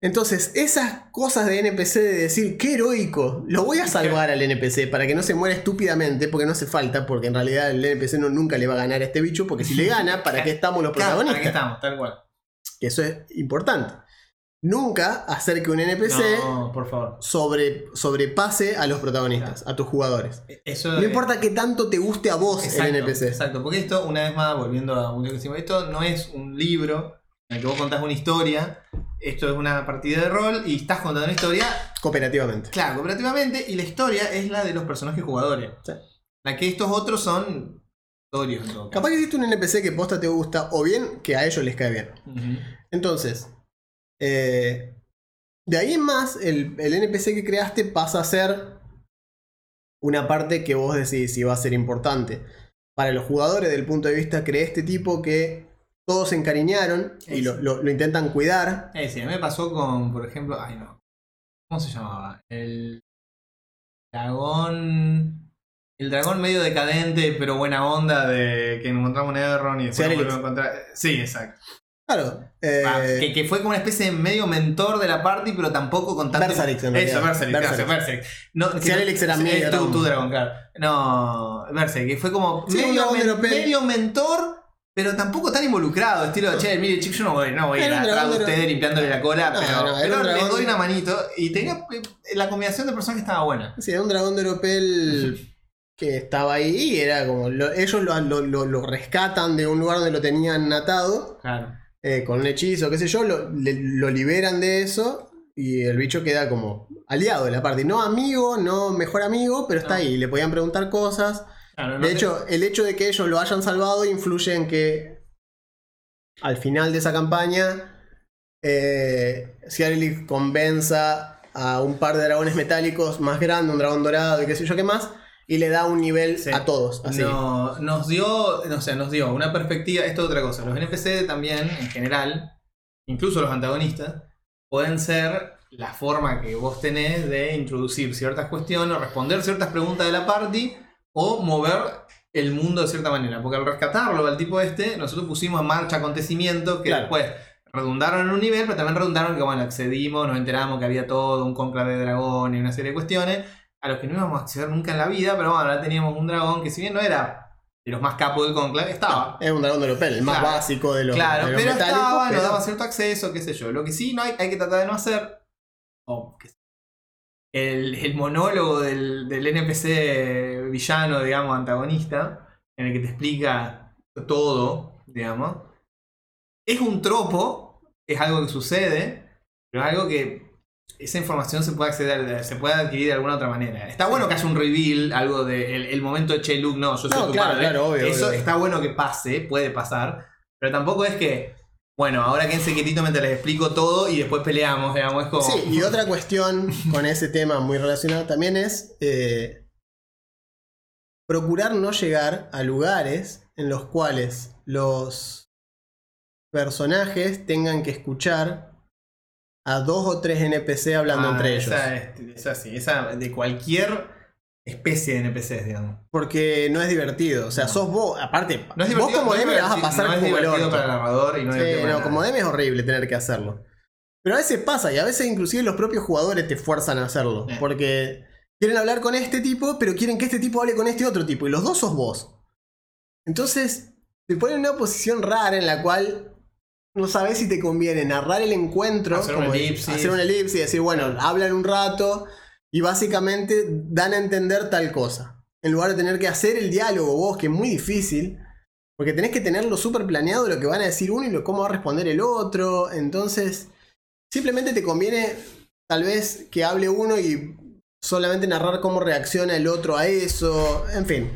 Entonces, esas cosas de NPC de decir, qué heroico, lo voy a salvar al NPC para que no se muera estúpidamente, porque no hace falta, porque en realidad el NPC no, nunca le va a ganar a este bicho, porque si le gana, ¿para qué estamos los Claro, protagonistas? Aquí estamos, tal cual. Que eso es importante. Nunca hacer que un NPC No, por favor. sobre, sobrepase a los protagonistas, a tus jugadores. Eso No importa qué tanto te guste a vos Exacto, el NPC. Exacto, porque esto, una vez más, volviendo a un que decimos, esto no es un libro en el que vos contás una historia, esto es una partida de rol y estás contando una historia, Cooperativamente. claro, cooperativamente, y la historia es la de los personajes jugadores. Sí. La que estos otros son historias. Capaz que existe un NPC que posta te gusta, o bien que a ellos les cae bien. Entonces, eh, de ahí en más, el, el NPC que creaste pasa a ser una parte que vos decís si va a ser importante. Para los jugadores, del punto de vista, creé este tipo que todos se encariñaron y lo, lo- lo intentan cuidar. Eh, sí, a mí me pasó con, por ejemplo, ay no, ¿cómo se llamaba? El dragón... El dragón medio decadente, pero buena onda, de que encontramos en Everron y después a encontrar. Sí, exacto. Claro. eh, Ah, que, que fue como una especie de medio mentor de la party, pero tampoco con tanto. Berserix, en Eso, gracias, Berserix. Berserix. No, Ciarelix no- era medio tu, dragón. tu dragón, claro. No, Berserix, que fue como Sí, medio, men- mentor, pero tampoco tan involucrado. Estilo, che, mire, chico, yo no voy, no voy a ir atrás de ustedes limpiándole la cola, No, pero, no, pero dragón- doy una manito. Y tenía. La combinación de personajes estaba buena. Sí, era un dragón de Europel que estaba ahí y era como. lo- ellos lo, lo- lo- lo rescatan de un lugar donde lo tenían atado Claro. Eh, con un hechizo, qué sé yo, lo, le- lo liberan de eso y el bicho queda como aliado de la parte. No amigo, no mejor amigo, pero está No. ahí. Le podían preguntar cosas. Claro, no De hecho, el hecho de que ellos lo hayan salvado influye en que al final de esa campaña, eh, Ciarelix convenza a un par de dragones metálicos más grandes, un dragón dorado y qué sé yo qué más, y le da un nivel Sí. a todos. Así. No, nos dio, no sé, nos dio una perspectiva, esto es otra cosa, los NPC también, en general, incluso los antagonistas, pueden ser la forma que vos tenés de introducir ciertas cuestiones, responder ciertas preguntas de la party, o mover el mundo de cierta manera. Porque al rescatarlo al tipo este, nosotros pusimos en marcha acontecimientos que Claro. después redundaron en un nivel, pero también redundaron que, bueno, accedimos, nos enteramos que había todo, un conclave de dragón y una serie de cuestiones, a los que no íbamos a acceder nunca en la vida, pero bueno, ahora teníamos un dragón que si bien no era de los más capos del conclave, estaba. Es un dragón de Europel, el más Claro. básico de los, claro, de los pero estaba, pero- nos daba cierto acceso, qué sé yo. Lo que sí no hay, hay que tratar de no hacer. o que- el, el monólogo del, del NPC villano, digamos, antagonista, en el que te explica todo, digamos. Es un tropo, es algo que sucede, pero es algo que esa información se puede acceder, se puede adquirir de alguna otra manera. Está bueno que haya un reveal, algo de el, el momento de che, Luke, no, yo soy No, tu claro, padre. claro, obvio, Eso obvio. está bueno que pase, puede pasar, pero tampoco es que, bueno, ahora quédense quietito mientras les explico todo y después peleamos, digamos, es como... Sí, y otra cuestión con ese tema muy relacionado también es eh, procurar no llegar a lugares en los cuales los personajes tengan que escuchar a dos o tres NPC hablando Ah, entre ellos. esa, es- esa sí, esa de cualquier especie de NPCs, digamos. Porque no es divertido. O sea, sos vos. Aparte, No es vos como no DM la vas a pasar no es como el orto. para el narrador y no Sí, como. DM es horrible tener que hacerlo. Pero a veces pasa y a veces inclusive los propios jugadores te fuerzan a hacerlo. Eh. Porque quieren hablar con este tipo, pero quieren que este tipo hable con este otro tipo. Y los dos sos vos. Entonces, te ponen en una posición rara en la cual no sabes si te conviene narrar el encuentro, Hacer una como elipsis. hacer una elipsis y decir, bueno, hablan un rato y básicamente dan a entender tal cosa. En lugar de tener que hacer el diálogo vos, que es muy difícil. Porque tenés que tenerlo súper planeado lo que van a decir uno y lo, cómo va a responder el otro. Entonces, simplemente te conviene tal vez que hable uno y solamente narrar cómo reacciona el otro a eso. En fin.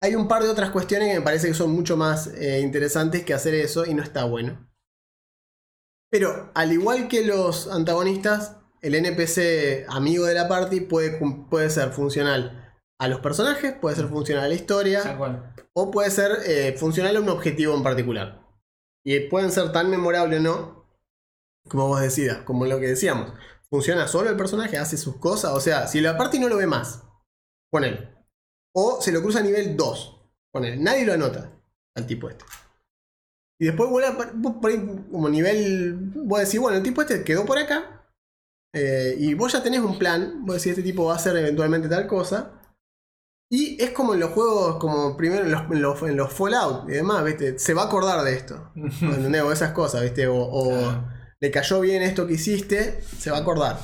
Hay un par de otras cuestiones que me parece que son mucho más eh, interesantes que hacer eso y no está bueno. Pero al igual que los antagonistas, el NPC amigo de la party puede, puede ser funcional a los personajes, puede ser funcional a la historia, cual. o puede ser eh, funcional a un objetivo en particular. Y pueden ser tan memorables o no, como vos decidas, como lo que decíamos. Funciona solo el personaje, hace sus cosas, o sea, si la parte no lo ve más, ponele. O se lo cruza a nivel 2, ponele. Nadie lo anota al tipo este. Y después vuelve a par- vos por ahí, como nivel. Vos decís, bueno, el tipo este quedó por acá. eh, y vos ya tenés un plan. Vos decís, este tipo va a hacer eventualmente tal cosa. Y es como en los juegos, como primero en los, en los, en los Fallout y demás, ¿viste? Se va a acordar de esto. ¿Entendés? O esas cosas, ¿viste? O, o Claro. le cayó bien esto que hiciste, se va a acordar.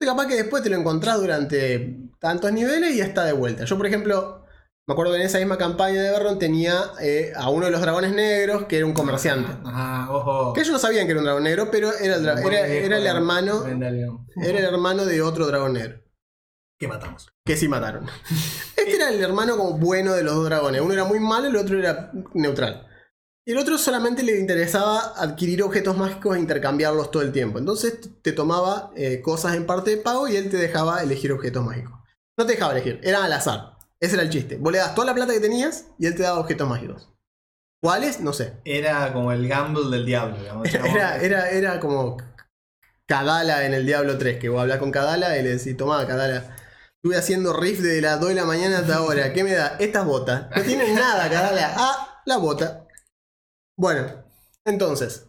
Capaz que después te lo encontrás durante tantos niveles y ya está de vuelta. Yo, por ejemplo, me acuerdo que en esa misma campaña de Verron tenía eh, a uno de los dragones negros que era un comerciante. Ah, ojo. Que ellos no sabían que era un dragón negro, pero era el, dra- era, era el hermano. Era el hermano de otro dragón negro. ¿Qué matamos? Que sí mataron. Este era el hermano como bueno de los dos dragones. Uno era muy malo, el otro era neutral. Y el otro solamente le interesaba adquirir objetos mágicos e intercambiarlos todo el tiempo. Entonces te tomaba eh, cosas en parte de pago y él te dejaba elegir objetos mágicos. No te dejaba elegir, era al azar. Ese era el chiste. Vos le das toda la plata que tenías y él te daba objetos mágicos. ¿Cuáles? No sé. Era como el gamble del diablo, digamos. Era, era, era como Kadala en el Diablo 3, que vos hablas con Kadala y le decís, tomá, Kadala. Estuve haciendo riff de las 2 de la mañana hasta ahora. ¿Qué me da? Estas botas. No tienen nada, Kadala. Ah, la bota. Bueno, entonces.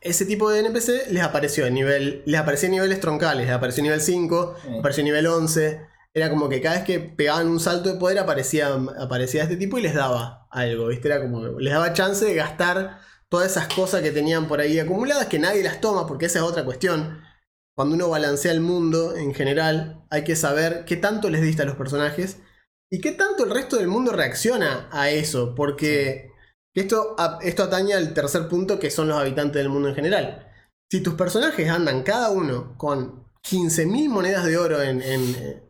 Ese tipo de NPC les apareció en nivel. Les aparecía en niveles troncales. Les apareció en nivel 5, Sí. apareció en nivel 11. Era como que cada vez que pegaban un salto de poder aparecía, aparecía este tipo y les daba algo, ¿viste? Era como que les daba chance de gastar todas esas cosas que tenían por ahí acumuladas, que nadie las toma, porque esa es otra cuestión. Cuando uno balancea el mundo en general, hay que saber qué tanto les diste a los personajes y qué tanto el resto del mundo reacciona a eso, porque esto, esto atañe al tercer punto que son los habitantes del mundo en general. Si tus personajes andan cada uno con 15.000 monedas de oro en, en,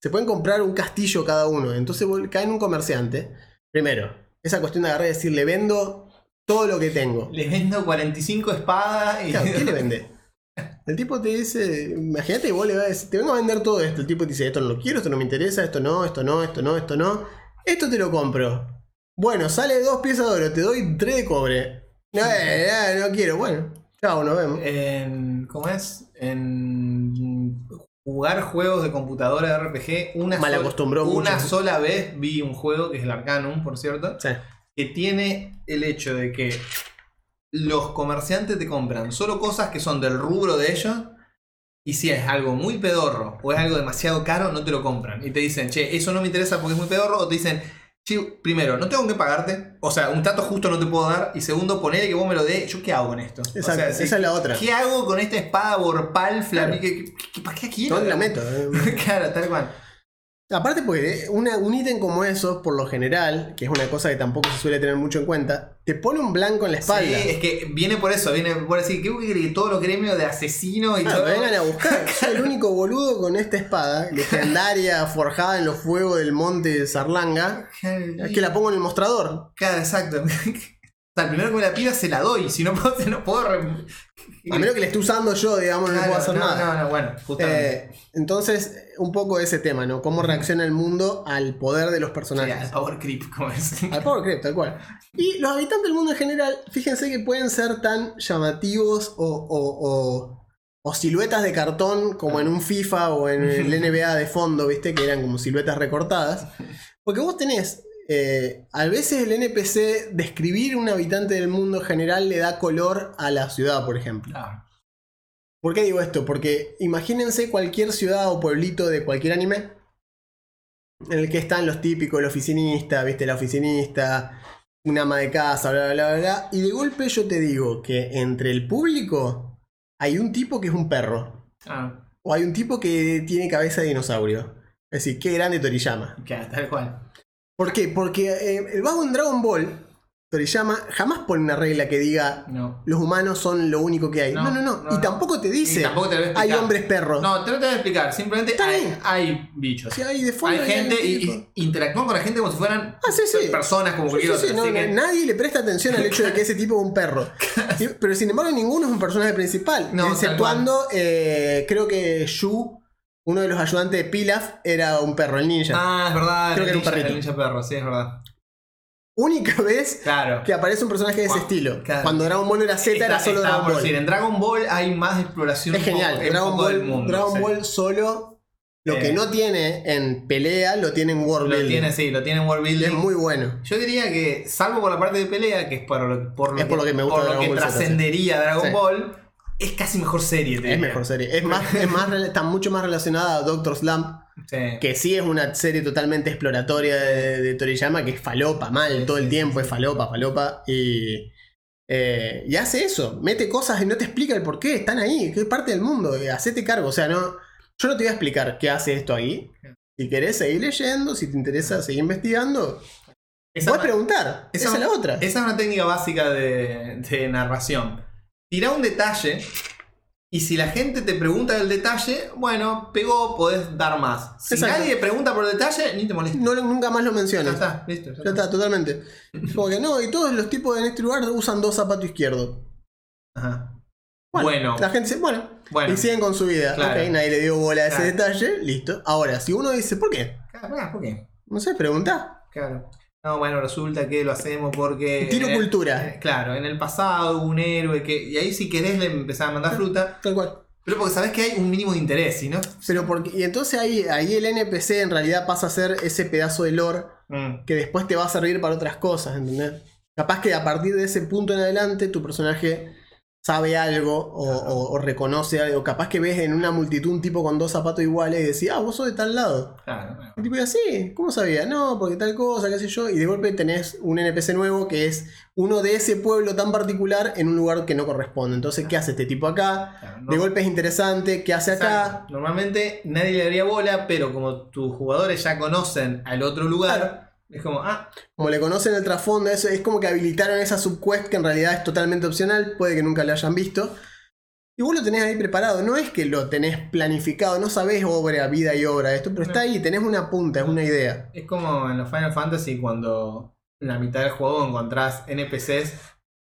se pueden comprar un castillo cada uno. Entonces vol- cae en un comerciante. Primero, esa cuestión de agarrar y decir, le vendo todo lo que tengo. Le vendo 45 espadas y. Claro, ¿qué le vende? El tipo te dice, imagínate vos le vas a decir, te vengo a vender todo esto. El tipo te dice, esto no lo quiero, esto no me interesa, esto no, esto no, esto no, esto no. Esto te lo compro. Bueno, sale dos piezas de oro, te doy tres de cobre. No, eh, eh, no quiero, bueno. Chao, nos vemos. En, ¿Cómo es? En jugar juegos de computadora de RPG, una, Mal sola- acostumbró una mucho. sola vez vi un juego, que es el Arcanum, por cierto, Sí. que tiene el hecho de que los comerciantes te compran solo cosas que son del rubro de ellos. Y si es algo muy pedorro o es algo demasiado caro, no te lo compran. Y te dicen, che, eso no me interesa porque es muy pedorro. O te dicen, che, primero, no tengo que pagarte. O sea, un trato justo no te puedo dar. Y segundo, ponele que vos me lo dé. ¿Yo qué hago con esto? O Exacto, si- esa es la otra. ¿Qué hago con esta espada borpal, qué- qué- ¿Para qué quiero? ¿Dónde la meto? eh? claro, tal cual. Aparte porque eh, una- un ítem como eso, por lo general, que es una cosa que tampoco se suele tener mucho en cuenta, te pone un blanco en la Sí, espalda. es que viene por eso, viene por decir, ¿qué quiere que todos los gremios de asesinos y Ah, todo? vengan a buscar. Soy el único boludo con esta espada, legendaria, forjada en los fuegos del monte Zarlanga. Es que la pongo en el mostrador. Claro, exacto. Sea, el primero que me la pida se la doy, si no puedo, no puedo re- A menos que la esté usando yo, digamos, no puedo hacer no, nada. No, no, bueno, justamente. Eh, entonces, un poco ese tema, ¿no? Cómo reacciona el mundo al poder de los Sí, personajes. al power creep, como es. Al Power Creep, tal cual. Y los habitantes del mundo en general, fíjense que pueden ser tan llamativos o, o- o- o siluetas de cartón como en un FIFA o en el NBA de fondo, ¿viste? Que eran como siluetas recortadas. Porque vos tenés, eh, a veces el NPC, describir un habitante del mundo en general le da color a la ciudad, por ejemplo. Claro. ¿Por qué digo esto? Porque imagínense cualquier ciudad o pueblito de cualquier anime en el que están los típicos, el oficinista, viste, la oficinista, un ama de casa, bla, bla, bla, bla. Y de golpe yo te digo que entre el público hay un tipo que es un perro. Ah, O hay un tipo que tiene cabeza de dinosaurio. Es decir, qué grande Toriyama. claro, tal cual. ¿Por qué? Porque eh, el vago en Dragon Ball, Toriyama, jamás pone una regla que diga No. los humanos son lo único que hay. No, No, no, y tampoco te dice tampoco te hay hombres perros. No, te lo tengo que explicar. Simplemente hay, hay bichos. Sí, hay de gente y, y interactúan con la gente como si fueran Ah, sí, sí. personas, como cualquier otra. que- Nadie le presta atención al hecho de que ese tipo es un perro. Pero sin embargo, ninguno es un personaje principal. Exceptuando, eh, creo que Yu, uno de los ayudantes de Pilaf era un perro, el ninja. Ah, es verdad. Creo el que era un ninja- perrito. el ninja perro, sí, es verdad. Única vez Claro. que aparece un personaje de ese Cuan- estilo. claro. Cuando Dragon Ball era Z, era solo Dragon por Ball. decir, en Dragon Ball hay más exploración Es poco- genial. un Dragon poco Ball, mundo. Dragon sí. Ball solo. Lo Eh. que no tiene en pelea, lo tiene en World Lo Building. tiene, sí, lo tiene en World Building. Es muy bueno. Yo diría que, salvo por la parte de pelea, que es por lo, por lo Es por lo que me gusta por lo Dragon que Ball Z, sí. trascendería Dragon Sí. Ball, es casi mejor serie. Es mejor serie. Es más, es más, está mucho más relacionada a Doctor Slump, Sí. que sí es una serie totalmente exploratoria de, de Toriyama, que es falopa, mal, todo el tiempo es falopa, falopa. Y, eh, y hace eso, mete cosas y no te explica el por qué, están ahí, que es parte del mundo, eh, hacete cargo. O sea, no, yo no te voy a explicar qué hace esto ahí. Si querés seguir leyendo, si te interesa seguir investigando, Esa, puedes preguntar. Esa, esa- es la otra. esa es una técnica básica de, de narración. Tira un detalle y si la gente te pregunta del detalle, bueno, pegó, podés dar más. Si Exacto. nadie pregunta por el detalle, ni te molesta. No, nunca más lo Ya mencionas. está, listo. ya Ya está, totalmente. Porque no, y todos los tipos en este lugar usan dos zapatos izquierdos. Ajá. Bueno, Bueno. La gente dice, bueno, Bueno. y siguen con su vida. Claro. Ok, nadie le dio bola a ese detalle, listo. Ahora, si uno dice, ¿por qué? Claro, ¿por qué? No sé, pregunta. Claro. No, bueno, resulta que lo hacemos porque. Tiro el- cultura. eh, Claro, en el pasado hubo un héroe que. Y ahí si querés le empezás a mandar fruta. Tal cual. Pero porque sabés que hay un mínimo de interés, ¿sí no? Pero porque, y entonces ahí, ahí el NPC en realidad pasa a ser ese pedazo de lore Mm. que después te va a servir para otras cosas, ¿entendés? Capaz que a partir de ese punto en adelante tu personaje sabe algo o, o- o reconoce algo. Capaz que ves en una multitud un tipo con dos zapatos iguales y decís, ah, vos sos de tal lado. Claro, bueno. El tipo dice, sí, ¿cómo sabía? No, porque tal cosa, qué sé yo. Y de golpe tenés un NPC nuevo que es uno de ese pueblo tan particular en un lugar que no corresponde. Entonces, ¿qué hace este tipo acá? Claro, no- De golpe es interesante, ¿qué hace acá? Exacto. Normalmente nadie le daría bola, pero como tus jugadores ya conocen al otro lugar, es como, ah, Como le conocen el trasfondo, eso es como que habilitaron esa subquest que en realidad es totalmente opcional, puede que nunca la hayan visto. Y vos lo tenés ahí preparado, no es que lo tenés planificado, no sabés obra, vida y obra de esto, pero está ahí, tenés una punta, es una idea. es como en los Final Fantasy cuando en la mitad del juego encontrás NPCs.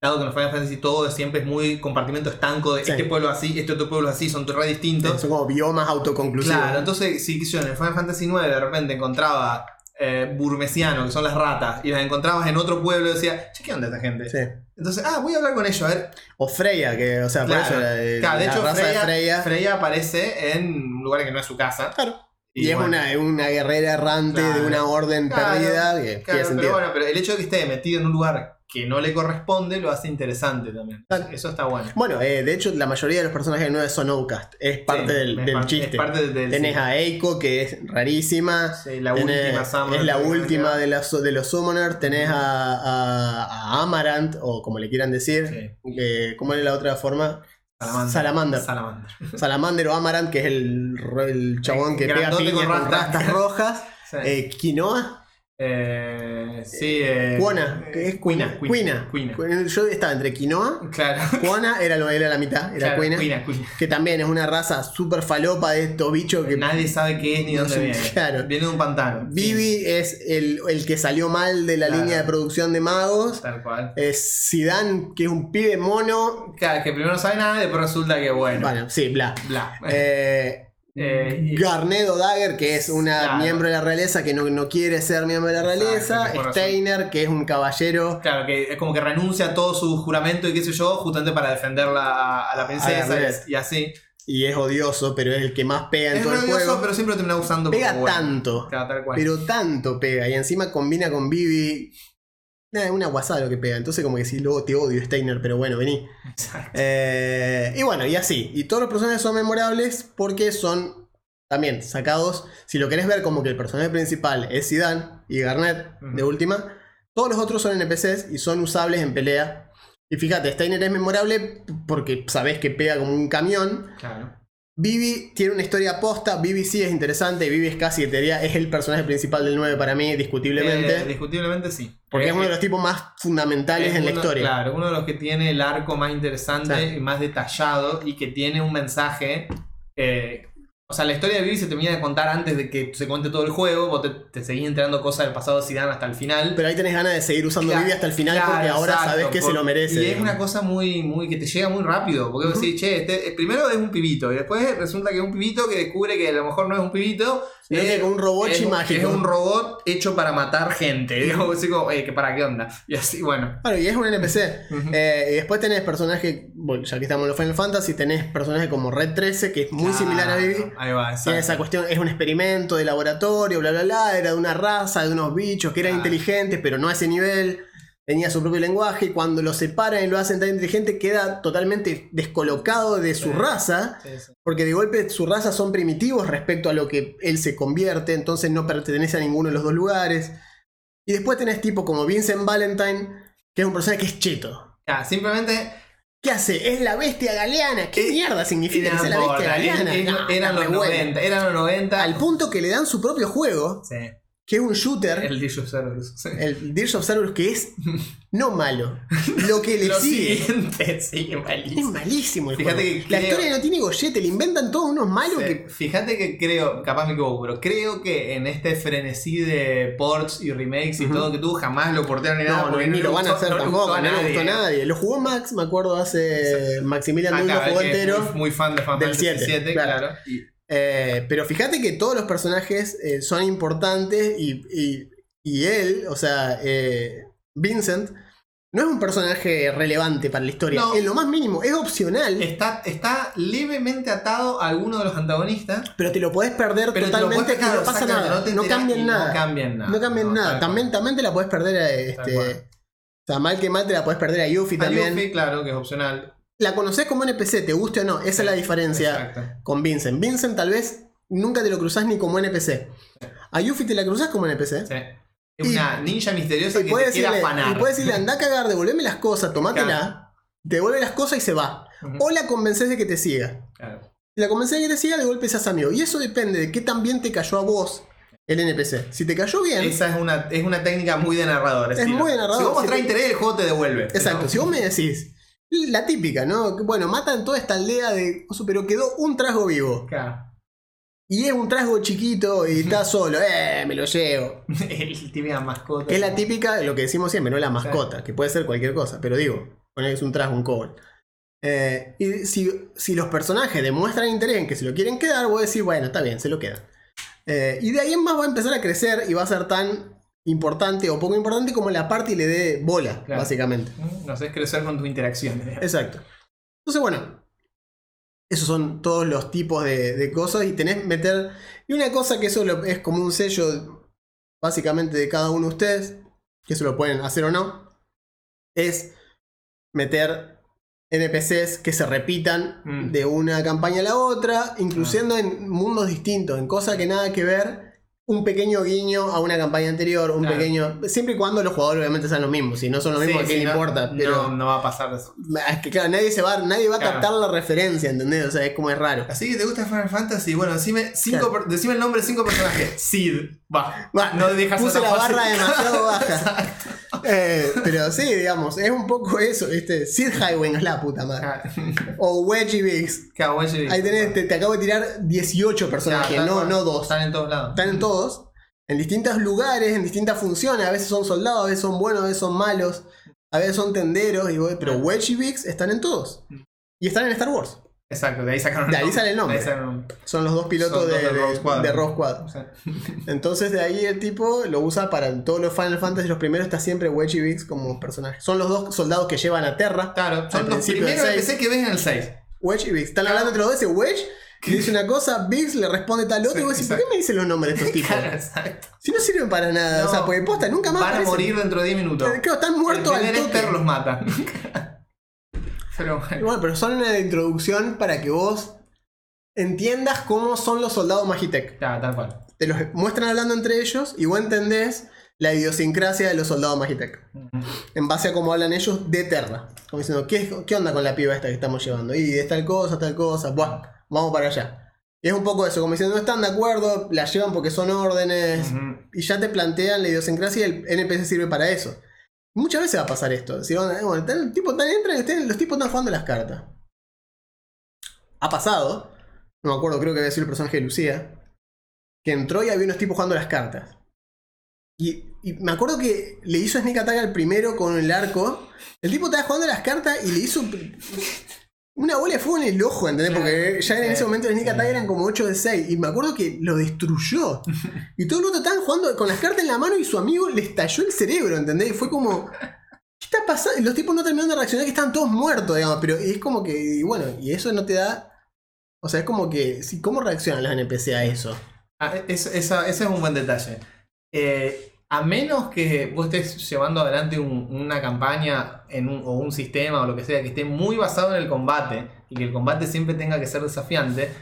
Dado que en los Final Fantasy todo siempre es muy compartimento estanco de Sí. este pueblo así, este otro pueblo así, son re distintos. Son como biomas autoconclusivos. Claro, entonces si yo en el Final Fantasy 9 de repente encontraba eh, Burmesiano, que son las ratas, y las encontrabas en otro pueblo y decía, che, ¿qué onda esta gente? Sí. Entonces, ah, voy a hablar con ellos, a ver. O Freya, que, o sea, Claro, por eso la, de- Claro, de la hecho, raza Freya, de Freya. Freya aparece en un lugar que no es su casa. Claro. Y, es bueno, una, es una guerrera errante Claro. de una orden perdida que Claro, tiene pero sentido. bueno, pero el hecho de que esté metido en un lugar que no le corresponde lo hace interesante también. Claro. Eso está bueno. Bueno, eh, de hecho, la mayoría de los personajes 9 son outcast. Es parte Sí, del, es del parte- chiste. Es parte del, Tenés sí. a Eiko, que es rarísima. Sí, la Tenés- última es la última de, las- de los Summoners. Tenés a, a- a Amarant, o como le quieran decir. Eh, ¿Cómo es la otra forma? Salamander. Salamander. Salamander. Salamander o Amarant, que es el, el chabón que pega piñas con rastas. rojas. Eh, Quinoa. Eh, sí, eh, Cuona, que es Cuina. Cuina. Cuina. Yo estaba entre Quinoa. Claro. Cuana era lo era la mitad, era Claro, Cuina. Cuina, Cuina. Que también es una raza súper falopa de estos bichos que. Nadie sabe qué es ni No dónde viene. claro. Viene de un pantano. Vivi es el, el que salió mal de la Claro. línea de producción de magos. Tal cual. Es Zidane, que es un pibe mono. Claro, que primero no sabe nada y después resulta que bueno. Bueno, sí, bla. Bla. Eh, Eh, y- Garnet Dagger, que es una Claro. miembro de la realeza que no, no quiere ser miembro de la realeza. razón. Steiner, que es un caballero. Claro, que es como que renuncia a todo su juramento y qué sé yo, justamente para defenderla a, a la princesa A y, y así. Y es odioso, pero es el que más pega en Es todo el juego. pero siempre lo termina usando Pega como bueno. tanto. Claro, tal cual. Pero tanto pega. Y encima combina con Vivi. Nada, es una guasada lo que pega. Entonces, como que sí, luego te odio, Steiner, pero bueno, vení. Eh, y bueno, y así. Y todos los personajes son memorables porque son también sacados. Si lo querés ver como que el personaje principal es Zidane y Garnet, de última, todos los otros son NPCs y son usables en pelea. Y fíjate, Steiner es memorable porque sabés que pega como un camión. Claro. Vivi tiene una historia posta, Vivi sí es interesante, Vivi es casi, te diría, es el personaje principal del 9 para mí, discutiblemente. Eh, discutiblemente sí. porque Eh, es uno de los tipos más fundamentales es en la historia. Claro, uno de los que tiene el arco más interesante Sí. y más detallado y que tiene un mensaje eh, O sea, la historia de Vivi se termina de contar antes de que se cuente todo el juego. Vos te, te seguís enterando cosas del pasado de Zidane hasta el final. Pero ahí tenés ganas de seguir usando Claro, Vivi hasta el final claro, porque ahora exacto, sabes que se lo merece. Y es una cosa muy, muy que te llega muy rápido. Porque vos decís, che, este- primero es un pibito. Y después resulta que es un pibito que descubre que a lo mejor no es un pibito. Sino que un robot es mágico. Es un robot hecho para matar gente. Digamos así como, eh, para qué onda. Y así, bueno. Claro, y es un NPC. Ujú. Eh, y después tenés personajes, bueno, ya que estamos en los Final Fantasy, tenés personajes como Red 13, que es muy similar a Vivi. Ahí va, exacto. Tiene esa cuestión, es un experimento de laboratorio, bla, bla, bla. Era de una raza, de unos bichos que eran Claro. inteligentes, pero no a ese nivel. Tenía su propio lenguaje y cuando lo separan y lo hacen tan inteligente, queda totalmente descolocado de su Sí. raza. Sí, sí. Porque de golpe su raza son primitivos respecto a lo que él se convierte, entonces no pertenece a ninguno de los dos lugares. Y después tenés tipo como Vincent Valentine, que es un personaje que es cheto. Simplemente ¿Qué hace? Es la bestia galeana. ¿Qué Eh, mierda significa que sea la bestia galeana? No, eran está los re bueno. 90, eran los 90. Al punto que le dan su propio juego, Sí, que es un shooter, el Dish of Cerberus, sí. el Dirge of Cerberus, que es no malo. Lo que le Lo sigue. siguiente, sí, Es malísimo. malísimo el Fíjate juego. que La creo- historia no tiene gollete, le inventan todos unos malos Sí, que. Fíjate que creo, capaz me equivoco, pero creo que en este frenesí de ports y remakes y todo que tuvo, jamás lo portearon ni nada. No, no, porque ni lo van a hacer no tampoco, no le gustó a nadie. nadie. Lo jugó Max, me acuerdo, hace. Maximilian Acá, lo jugó es entero. Muy, muy fan de Final del Fantasy 7, VII, claro. claro. Y- Eh, pero fíjate que todos los personajes eh, son importantes y, y- y él, o sea, eh, Vincent, no es un personaje relevante para la historia. No. En lo más mínimo, es opcional, está, está levemente atado a alguno de los antagonistas. pero te lo podés perder Pero te lo totalmente no pasa nada. te No, cambian nada. No cambian nada. No cambian nada. tal También, también te la puedes perder a este. O sea, mal que mal te la puedes perder a Yuffie A también. Yuffie, claro, que es opcional. La conoces como NPC, te guste o no. Esa es la diferencia. Exacto. con Vincent. Vincent tal vez nunca te lo cruzás ni como NPC. A Yuffie te la cruzás como NPC. Sí. Es Y- una ninja misteriosa Y que puedes te quiere decirle, afanar. y puedes decirle, anda a cagar, devolveme las cosas, tomátela. Te devuelve las cosas y se va. O la convences de que te siga. claro. Si la convences de que te siga, de golpe seas amigo. Y eso depende de qué tan bien te cayó a vos el NPC. Si te cayó bien, Esa es una, es una técnica muy de narrador. Es estilo. muy de narrador, Si vos si mostrás te- interés, el juego te devuelve. exacto. ¿no? Si vos me decís, la típica, ¿no? Bueno, matan toda esta aldea de. Pero quedó un trasgo vivo. Claro. Y es un trasgo chiquito y está solo. Eh, me lo llevo. el típica mascota. Es la típica, lo que decimos siempre, no la mascota, que puede ser cualquier cosa, pero digo, poner es un traje, un kobold. Eh, y si, si los personajes demuestran interés en que se lo quieren quedar, vos decís, bueno, está bien, se lo quedan. Eh, y de ahí en más va a empezar a crecer y va a ser tan importante o poco importante como la parte le dé bola, Claro. básicamente. No sé, es crecer con tus interacciones. Exacto. Entonces, bueno, esos son todos los tipos de, de cosas y tenés que meter... Y una cosa que eso lo- es como un sello básicamente de cada uno de ustedes, que eso lo pueden hacer o no, es meter NPCs que se repitan Mm. de una campaña a la otra, incluyendo en mundos distintos, en cosas que nada que ver. Un pequeño guiño a una campaña anterior, un Claro. pequeño. Siempre y cuando los jugadores obviamente sean los mismos. Si no son los mismos, ¿a Sí, quién sí, le no- importa? Pero No, no va a pasar eso. es que claro, nadie se va, nadie va a Claro. captar la referencia, ¿entendés? O sea, es como es raro. Así que te gusta Final Fantasy. Bueno, decime, cinco, Claro. per- decime el nombre de cinco personajes. Sid. Va. Va, no dejas puse la tan fácil. barra demasiado baja. Eh, pero sí, digamos, es un poco eso, ¿viste? Sid Highway es la puta madre. Ah, O Wedgie Biggs. Claro. Ahí tenés, te, te acabo de tirar 18 personajes, no, no dos. Están en todos lados. Están en todos, en distintos lugares, en distintas funciones. A veces son soldados, a veces son buenos, a veces son malos, a veces son tenderos. Y pero. Wedge y Biggs están en todos. Y están en Star Wars. Exacto, de ahí sacaron De ahí sale el nombre. Son los dos pilotos de, de Rogue Squadron. Entonces de ahí el tipo lo usa para todos los Final Fantasy. Los primeros está siempre Wedge y Biggs como personajes. Son los dos soldados que llevan a Terra. claro, son los primeros que ves en el 6. Wedge y Biggs. Están hablando entre los dos. Ese Wedge le dice una cosa, Biggs le responde tal otro. Sí, y vos decís, ¿por qué me dicen los nombres de estos tipos? Claro, exacto. Si no sirven para nada. No, o sea, porque posta, nunca más Van a morir dentro de 10 minutos. Claro, están muertos el al toque. Los mata. Pero bueno. Bueno, pero son una introducción para que vos entiendas cómo son los soldados Magitech. Ya, tal cual. Te los muestran hablando entre ellos y vos entendés la idiosincrasia de los soldados Magitech. En base a cómo hablan ellos de Terra. Como diciendo, ¿qué, qué onda con la piba esta que estamos llevando? Y es tal cosa, tal cosa, buah, vamos para allá. Y es un poco eso, como diciendo, no están de acuerdo, la llevan porque son órdenes. Y ya te plantean la idiosincrasia y el NPC sirve para eso. Muchas veces va a pasar esto. Si van- bueno, el tipo tan entran y los tipos están jugando las cartas. Ha pasado. no me acuerdo, creo que había sido el personaje de Lucía, que entró y había unos tipos jugando las cartas. Y, y me acuerdo que le hizo sneak attack al primero con el arco. El tipo estaba jugando las cartas y le hizo una bola de fuego en el ojo, ¿entendés? Porque ya en ese momento el sneak attack eran como 8 de 6. Y me acuerdo que lo destruyó. Y todo el mundo estaban jugando con las cartas en la mano y su amigo le estalló el cerebro, ¿entendés? Y fue como. ¿Qué está pasando? Y los tipos no terminaron de reaccionar, que estaban todos muertos, digamos. Pero es como que, y bueno, y eso no te da. O sea, es como que. ¿Cómo reaccionan los NPC a eso? Ah, es- esa- ese es un buen detalle. Eh, a menos que vos estés llevando adelante un- una campaña en un- o un sistema o lo que sea que esté muy basado en el combate y que el combate siempre tenga que ser desafiante,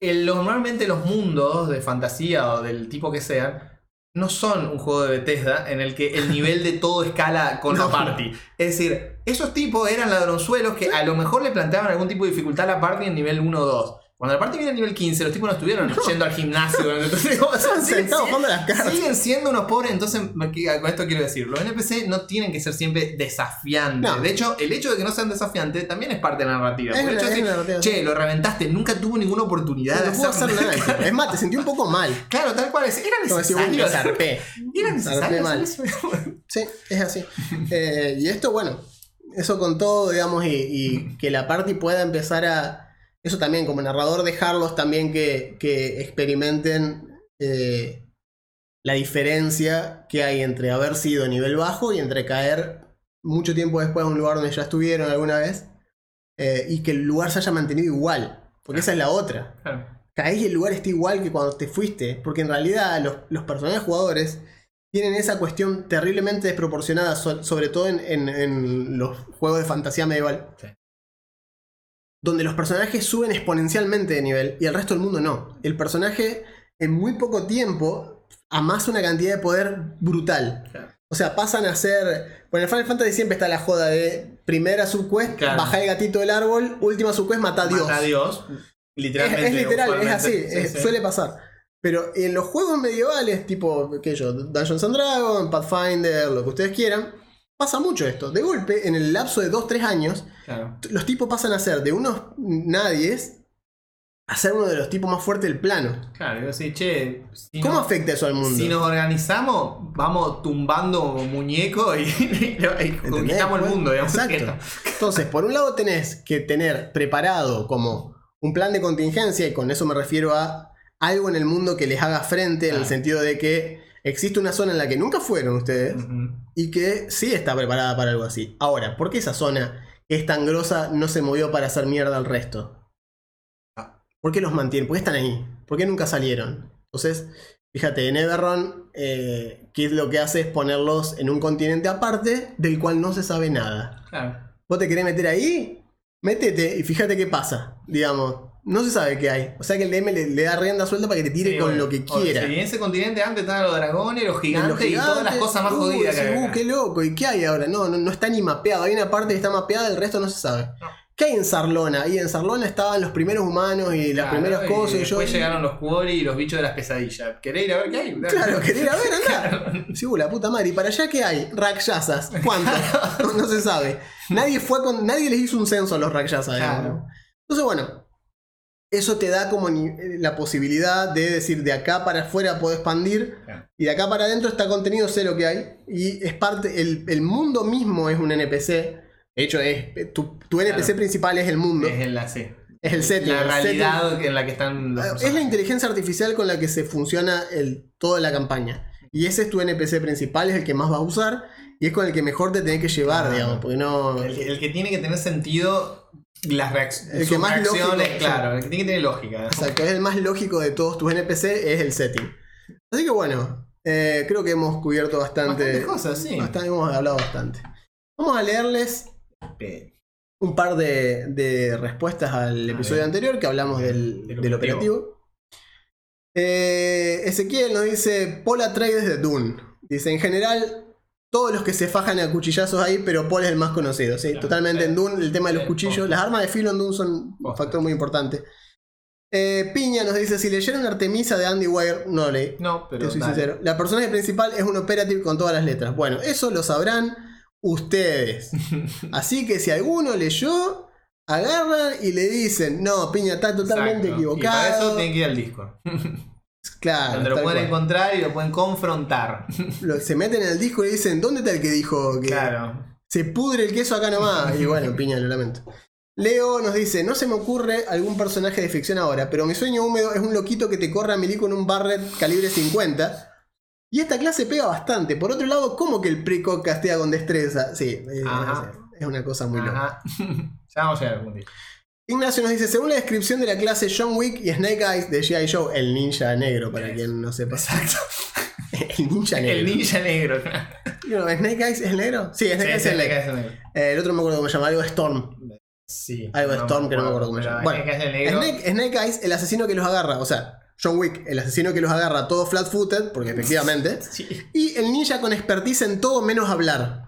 el- normalmente los mundos de fantasía o del tipo que sean no son un juego de Bethesda en el que el nivel de todo escala con la party. Es decir, esos tipos eran ladronzuelos que a lo mejor le planteaban algún tipo de dificultad a la party en nivel 1 o 2. Cuando la party viene a nivel 15, los tipos no estuvieron yendo al gimnasio. Entonces, o sea, siguen sentados si- jugando las cartas. siguen siendo unos pobres. Entonces, ¿qué- con esto quiero decir, los NPC no tienen que ser siempre desafiantes. No. De hecho, el hecho de que no sean desafiantes también es parte de la narrativa. Es hecho es una narrativa, che, lo reventaste, nunca tuvo ninguna oportunidad No de puedo hacer nada. Es más, te sentí un poco mal. Claro, tal cual es. Era necesario. zarpé. Era necesario mal. hacer. Sí, es así. Eh, y esto, bueno, eso con todo, digamos, y, y que la party pueda empezar a. Eso también, como narrador, dejarlos también que, que experimenten eh, la diferencia que hay entre haber sido nivel bajo y entre caer mucho tiempo después a un lugar donde ya estuvieron alguna vez eh, y que el lugar se haya mantenido igual. Porque esa es la otra. Claro. caes y el lugar está igual que cuando te fuiste. Porque en realidad los, los personajes jugadores tienen esa cuestión terriblemente desproporcionada, so- sobre todo en, en- en los juegos de fantasía medieval. Sí. Donde los personajes suben exponencialmente de nivel y el resto del mundo no. El personaje en muy poco tiempo amasa una cantidad de poder brutal. Claro. O sea, pasan a ser. Bueno, en Final Fantasy siempre está la joda de primera subquest, Claro. bajar el gatito del árbol, última subquest, mata a Dios. Mata a Dios. Literalmente. es literal, es así, Sí, es- sí. suele pasar. Pero en los juegos medievales, tipo, qué yo, Dungeons and Dragons, Pathfinder, lo que ustedes quieran, pasa mucho esto. De golpe, en el lapso de 2-3 años, Claro. los tipos pasan a ser de unos nadies a ser uno de los tipos más fuertes del plano. Claro, digo así, che. si ¿Cómo no- afecta eso al mundo? Si nos organizamos, vamos tumbando muñecos y, conquistamos el mundo, digamos. Exacto. Entonces, por un lado tenés que tener preparado como un plan de contingencia, y con eso me refiero a algo en el mundo que les haga frente, en el sentido de que existe una zona en la que nunca fueron ustedes y que sí está preparada para algo así. Ahora, ¿por qué esa zona que es tan grosa no se movió para hacer mierda al resto? Ah. ¿Por qué los mantienen? ¿Por qué están ahí? ¿Por qué nunca salieron? Entonces, fíjate, en Everron, eh, ¿qué es lo que hace? Es ponerlos en un continente aparte del cual no se sabe nada. Claro. ¿Vos te querés meter ahí? Métete y fíjate qué pasa. Digamos, no se sabe qué hay. O sea que el DM le, le da rienda suelta para que te tire Sí, con lo que quiera. sí, en ese continente antes estaban los dragones, los gigantes, los y todas las cosas más uh, jodidas que uh, qué loco. ¿Y qué hay ahora? No, no, no está ni mapeado. Hay una parte que está mapeada, el resto no se sabe. No. ¿Qué hay en Sarlona? Y en Sarlona estaban los primeros humanos y las Claro, primeras y cosas. Y yo, después llegaron los Quori y los bichos de las pesadillas. ¿Querés ir a ver qué hay? Claro, quería ir a ver, anda. Sí, uh, la puta madre. ¿Y para allá qué hay? Rakshasas. ¿Cuánto? no, se sabe. Nadie fue con. Nadie les hizo un censo a los Rakshasas. Claro. Entonces, bueno. Eso te da como eh, la posibilidad de decir de acá para afuera puedo expandir y de acá para adentro está contenido, sé lo que hay. Y es parte. El, el mundo mismo es un NPC. De hecho, es, tu, tu NPC Claro. principal es el mundo. Es el, sí. Es el setting. la setting. realidad en la que están los Ah, Es la inteligencia artificial con la que se funciona el, toda la campaña. Y ese es tu NPC principal, es el que más vas a usar y es con el que mejor te tenés que llevar, Claro. digamos, porque no... El que tiene que tener sentido las reacc- El que más lógico- reacciones, claro, el que tiene que tener lógica. Exacto, es el más lógico de todos tus NPC, es el setting. Así que bueno, eh, creo que hemos cubierto bastante... Bastantes cosas, sí. bastante- hemos hablado bastante. Vamos a leerles un par de, de respuestas al episodio ver. anterior que hablamos del, Del del operativo. operativo. Eh, Ezequiel nos dice Paul Atreides de Dune. Dice, en general, todos los que se fajan a cuchillazos ahí, pero Paul es el más conocido. ¿sí? Claro, Totalmente en Dune, el tema de los Sí, cuchillos. posta. Las armas de filo en Dune son un factor muy importante. Eh, Piña nos dice, si leyeron Artemisa de Andy Weir, no leí. No, pero Te soy dale. sincero. La personaje principal es un operative con todas las letras. Bueno, eso lo sabrán ustedes. Así que si alguno leyó, agarran y le dicen, no, Piña está totalmente Exacto. Y para equivocado. eso tienen que ir al Discord. Claro, donde lo pueden cual. encontrar y lo pueden confrontar. Lo- se meten en el disco y dicen, ¿dónde está el que dijo que claro. se pudre el queso acá nomás? Y bueno, Piña, lo lamento. Leo nos dice, no se me ocurre algún personaje de ficción ahora, pero mi sueño húmedo es un loquito que te corra a Milí con un Barrett calibre 50. Y esta clase pega bastante. Por otro lado, ¿cómo que el precoc castea con destreza? Sí, es una cosa muy loca. Ya vamos a llegar algún día. Ignacio nos dice, según la descripción de la clase John Wick y Snake Eyes de G.I. Joe, el ninja negro, para quien no sepa. Exacto. el ninja negro. El ninja negro. No, ¿Snake Eyes es el negro? Sí, Snake Sí, Eyes es el negro. Eh, el otro no me acuerdo cómo se llama, algo Storm. Sí. Algo de Storm que no me acuerdo cómo se llama. Bueno, el negro. Snake, Snake Eyes, el asesino que los agarra, o sea, John Wick, el asesino que los agarra todo flat-footed, porque efectivamente. Sí. Y el ninja con expertise en todo menos hablar.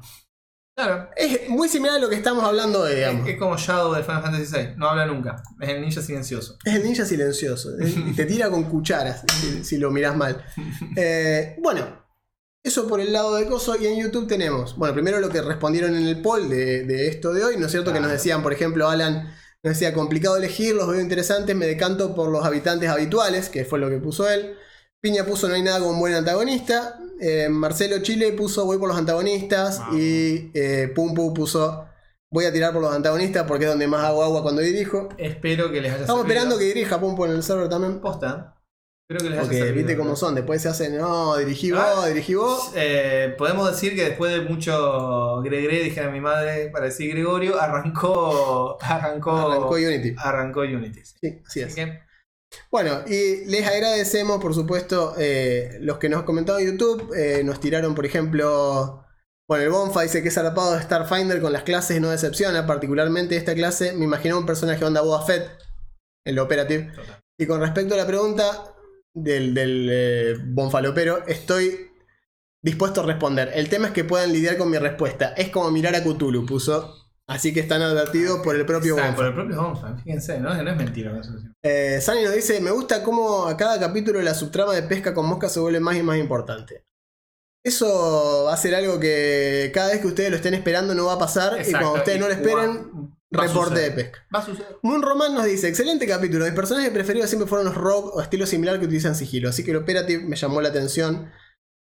Claro. Es muy similar a lo que estamos hablando hoy, digamos. es como Shadow de Final Fantasy VI. No habla nunca. Es el ninja silencioso. Es el ninja silencioso. Y te tira con cucharas, si, si lo miras mal. Eh, bueno, eso por el lado de Coso. Y en YouTube tenemos, bueno, primero lo que respondieron en el poll de, de esto de hoy. ¿No es cierto? Que nos decían, por ejemplo, Alan nos decía, complicado elegir, los veo interesantes, me decanto por los habitantes habituales, que fue lo que puso él. Piña puso no hay nada como un buen antagonista. Eh, Marcelo Chile puso voy por los antagonistas. Vamos. Y eh, Pumpu puso voy a tirar por los antagonistas porque es donde más hago agua cuando dirijo. Espero que les haya Estamos servido. esperando que dirija Pumpu en el server también. Posta. Espero que les haya servido. viste cómo son, después se hacen, no, dirigí vos, Ah. dirigí vos. Eh, podemos decir que después de mucho Gregre, dije a mi madre para decir Gregorio, arrancó. Arrancó. Arrancó Unity. arrancó Unity. Sí, así Así es. que, Bueno, y les agradecemos, por supuesto, eh, los que nos comentaron en YouTube. eh, nos tiraron, por ejemplo. Bueno, el Bonfa dice que es zarpado de Starfinder con las clases no decepciona. Particularmente esta clase, me imaginaba un personaje onda Boba Fett en lo Operative. total. Y con respecto a la pregunta del, del eh, Bonfalopero, estoy dispuesto a responder. El tema es que puedan lidiar con mi respuesta. Es como mirar a Cthulhu, puso. Así que están advertidos por el propio Exacto, Bonfa. por el propio Bonfa, fíjense, ¿no? No es mentira solución. Eh, Sani nos dice: Me gusta cómo a cada capítulo la subtrama de pesca con mosca se vuelve más y más importante. Eso va a ser algo que cada vez que ustedes lo estén esperando no va a pasar. y cuando ustedes y no lo esperen, reporte de pesca. Va a suceder. Moon Roman nos dice, excelente capítulo, mis personajes preferidos siempre fueron los rogue o estilo similar que utilizan sigilo, así que el Operative me llamó la atención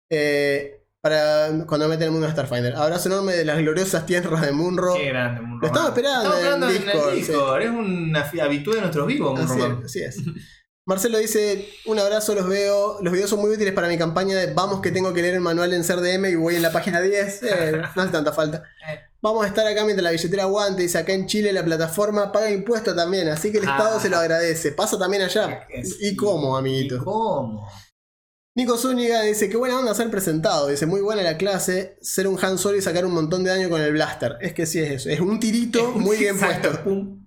eh, para cuando meten el mundo de Starfinder. Abrazo enorme de las gloriosas tierras de Munro. Qué grande, Moon Lo estamos esperando Estamos en esperando en Discord, el Discord. Es un afi- habitué de nuestros vivos, Moon Así es, así es. Marcelo dice, un abrazo, los veo. Los videos son muy útiles para mi campaña de vamos que tengo que leer el manual en CRDM y voy en la página 10. Eh, no hace tanta falta. Eh. Vamos a estar acá mientras la billetera aguante. Dice, acá en Chile la plataforma paga impuestos también, así que el Ah. Estado se lo agradece. Pasa también allá. Es- ¿Y cómo, amiguito? ¿Y cómo? Nico Zúñiga dice, qué buena onda ser presentado. Dice, muy buena la clase, ser un Han Solo y sacar un montón de daño con el blaster. Es que sí es eso. Es un tirito muy bien Exacto, puesto.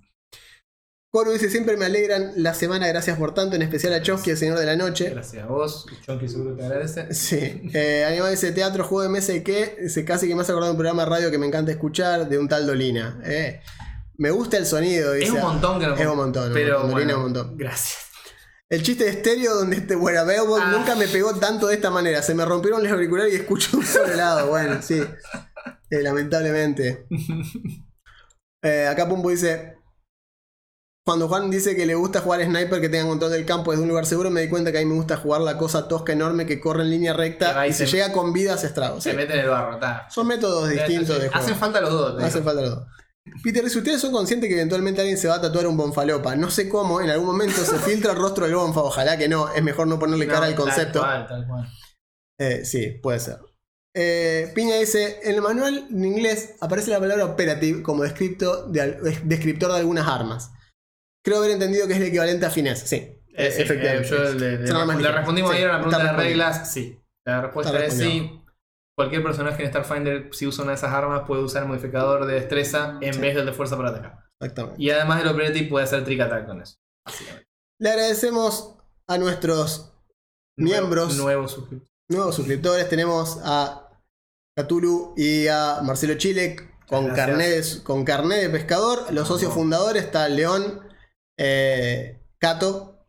Coro dice, siempre me alegran la semana, gracias por tanto, en especial a Chosky, el señor de la noche. Gracias a vos. Chonky seguro te agradece. Sí. Eh, dice, teatro, juego de mesa y qué. Dice, casi que me hace acordar de un programa de radio que me encanta escuchar, de un tal Dolina. Eh, me gusta el sonido, dice. Es un montón que no Es un montón, un Pero montón, Dolina bueno, un montón. Gracias. El chiste de estéreo donde este Wearable Ah. nunca me pegó tanto de esta manera. Se me rompieron los auriculares y escucho un solo lado. Bueno, sí. Eh, lamentablemente. Eh, acá Pumpo dice. Cuando Juan dice que le gusta jugar sniper que tenga control del campo desde un lugar seguro, me di cuenta que a mí me gusta jugar la cosa tosca enorme que corre en línea recta y si se- llega con vida se estrago. Se Sí. mete en el barro, está. Son métodos distintos de juego. Hacen falta los dos. Hacen digo. falta los dos. Peter, si ustedes son conscientes que eventualmente alguien se va a tatuar un bonfalopa, no sé cómo, en algún momento se filtra el rostro del bonfa, ojalá que no, es mejor no ponerle No, cara al concepto. Tal cual, tal cual. Eh, sí, puede ser. Eh, Piña dice, en el manual en inglés aparece la palabra operative como de descriptor de algunas armas. Creo haber entendido que es el equivalente a finesse, sí. Eh, sí, efectivamente. yo le, le- respondimos ayer a la pregunta de reglas, sí. La respuesta es sí. Cualquier personaje en Starfinder, si usa una de esas armas, puede usar el modificador de destreza en Sí. vez del de fuerza para atacar. Exactamente. Y además el Operative puede hacer trick attack con eso. Le agradecemos a nuestros Miembros. Nuevo, nuevo suscriptor. nuevos suscriptores. Tenemos a Catulu y a Marcelo Chile con carnet, de, con carnet de pescador. Los socios fundadores está León, eh, Cato,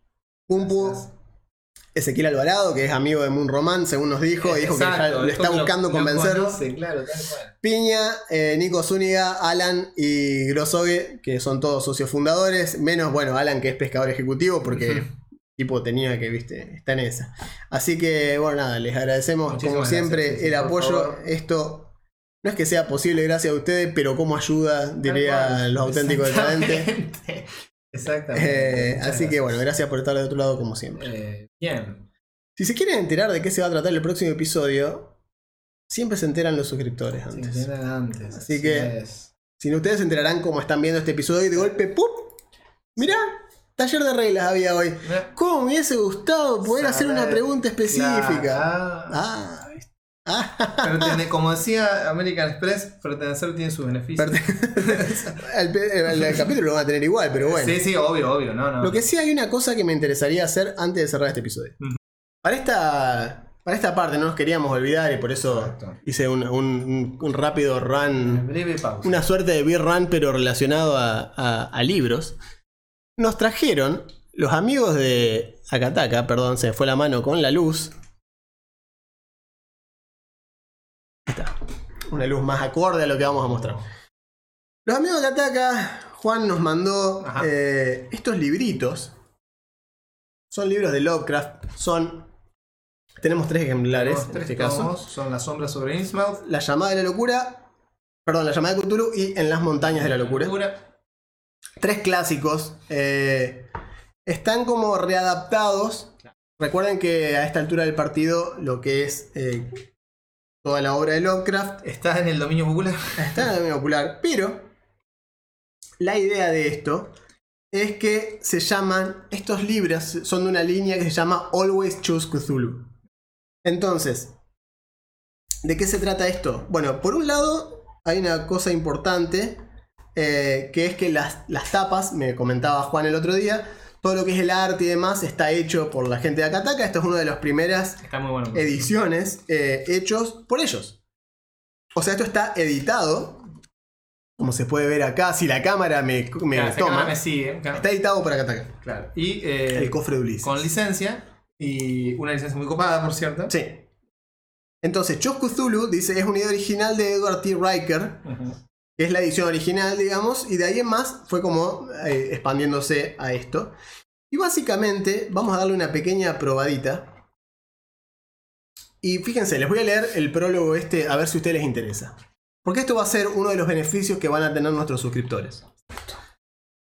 Pumpu, Gracias. Ezequiel Alvarado, que es amigo de Moon Roman, según nos dijo, y dijo que ya lo está buscando lo convencer. conoce, claro. Piña, eh, Nico Zúñiga, Alan y Grosogue, que son todos socios fundadores, menos, bueno, Alan que es pescador ejecutivo, porque Ujú. tipo tenía que, viste, está en esa. Así que, bueno, nada, les agradecemos Muchísimas como siempre gracias, el apoyo. Esto no es que sea posible gracias a ustedes, pero como ayuda, diría los auténticos decadentes. Exactamente. Exactamente. Eh, así que bueno, gracias por estar de otro lado como siempre. Eh, bien. Si se quieren enterar de qué se va a tratar el próximo episodio, siempre se enteran los suscriptores antes. entiendan antes. Así que-. Si no, ustedes se enterarán cómo están viendo este episodio y de golpe, ¡pum! Mirá, taller de reglas había hoy. ¿Cómo me hubiese gustado poder hacer una pregunta específica? claro. Ah, Pertene- como decía American Express, pertenecer tiene sus beneficios. el, pe- el- el capítulo lo van a tener igual, pero bueno. Sí, sí, obvio, obvio, no, no. Lo que sí hay una cosa que me interesaría hacer antes de cerrar este episodio. Para esta, para esta parte no nos queríamos olvidar y por eso Exacto. hice un, un- un rápido run, Breve pausa. una suerte de beer run pero relacionado a, a- a libros. Nos trajeron los amigos de Akataka, perdón, se me fue la mano con la luz. Una luz más acorde a lo que vamos a mostrar. Los amigos de Akataka, Juan nos mandó eh, estos libritos. Son libros de Lovecraft. Son. Tenemos tres ejemplares en este caso. son las sombras sobre Innsmouth. La llamada de la locura. Perdón, la llamada de Cthulhu y En las montañas de la locura. Tres clásicos. eh, están como readaptados. Recuerden que a esta altura del partido lo que es eh, toda la obra de Lovecraft Está en el dominio popular. está en el dominio popular. Pero la idea de esto es que se llaman, estos libros son de una línea que se llama Always Choose Cthulhu. Entonces, ¿de qué se trata esto? Bueno, por un lado hay una cosa importante, eh, que es que las, las tapas, me comentaba Juan el otro día, todo lo que es el arte y demás está hecho por la gente de Akataka. Esto es una de las primeras bueno. ediciones eh, hechos por ellos. O sea, esto está editado, como se puede ver acá, si la cámara me, me Claro, esa toma. cámara me sigue. claro. Está editado por Akataka. Claro. Y eh, El cofre de Ulises. con licencia. Y una licencia muy copada, por cierto. Sí. Entonces, Chosh Cthulhu dice es una idea original de Edward T. Riker, Ujú. Que es la edición original, digamos, y de ahí en más fue como eh, expandiéndose a esto. Y básicamente, vamos a darle una pequeña probadita. Y fíjense, les voy a leer el prólogo este a ver si a ustedes les interesa. Porque esto va a ser uno de los beneficios que van a tener nuestros suscriptores.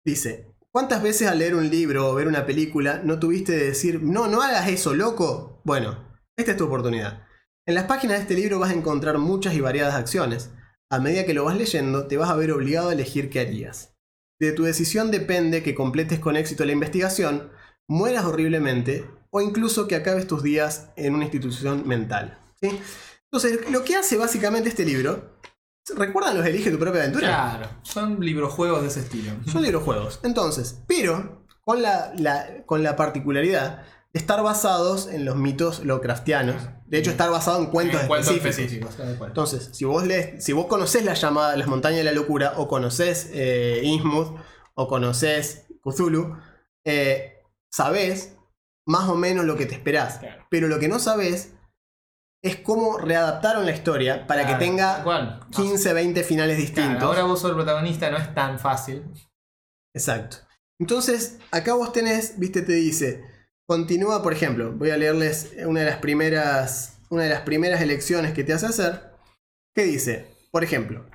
Dice, ¿cuántas veces al leer un libro o ver una película no tuviste de decir, no, no hagas eso, loco? Bueno, esta es tu oportunidad. En las páginas de este libro vas a encontrar muchas y variadas acciones. A medida que lo vas leyendo, te vas a ver obligado a elegir qué harías. De tu decisión depende que completes con éxito la investigación, mueras horriblemente o incluso que acabes tus días en una institución mental. ¿sí? Entonces, lo que hace básicamente este libro, ¿recuerdan los Elige tu propia aventura? Claro. Son librojuegos de ese estilo. Son librojuegos. Entonces, pero con la, la- con la particularidad estar basados en los mitos Lovecraftianos. De hecho, estar basado en cuentos En cuentos específicos. específicos. Entonces, si vos lees, si vos conocés la llamada Las Montañas de la Locura, o conocés eh, Innsmouth, o conocés Cthulhu, eh, sabés más o menos lo que te esperás. Claro. Pero lo que no sabés es cómo readaptaron la historia para Claro, que tenga cual. 15, 20 finales Claro, distintos. ahora vos sos el protagonista, no es tan fácil. Exacto. Entonces, acá vos tenés, viste, te dice, continúa, por ejemplo, voy a leerles una de las primeras, una de las primeras elecciones que te hace hacer, que dice, por ejemplo,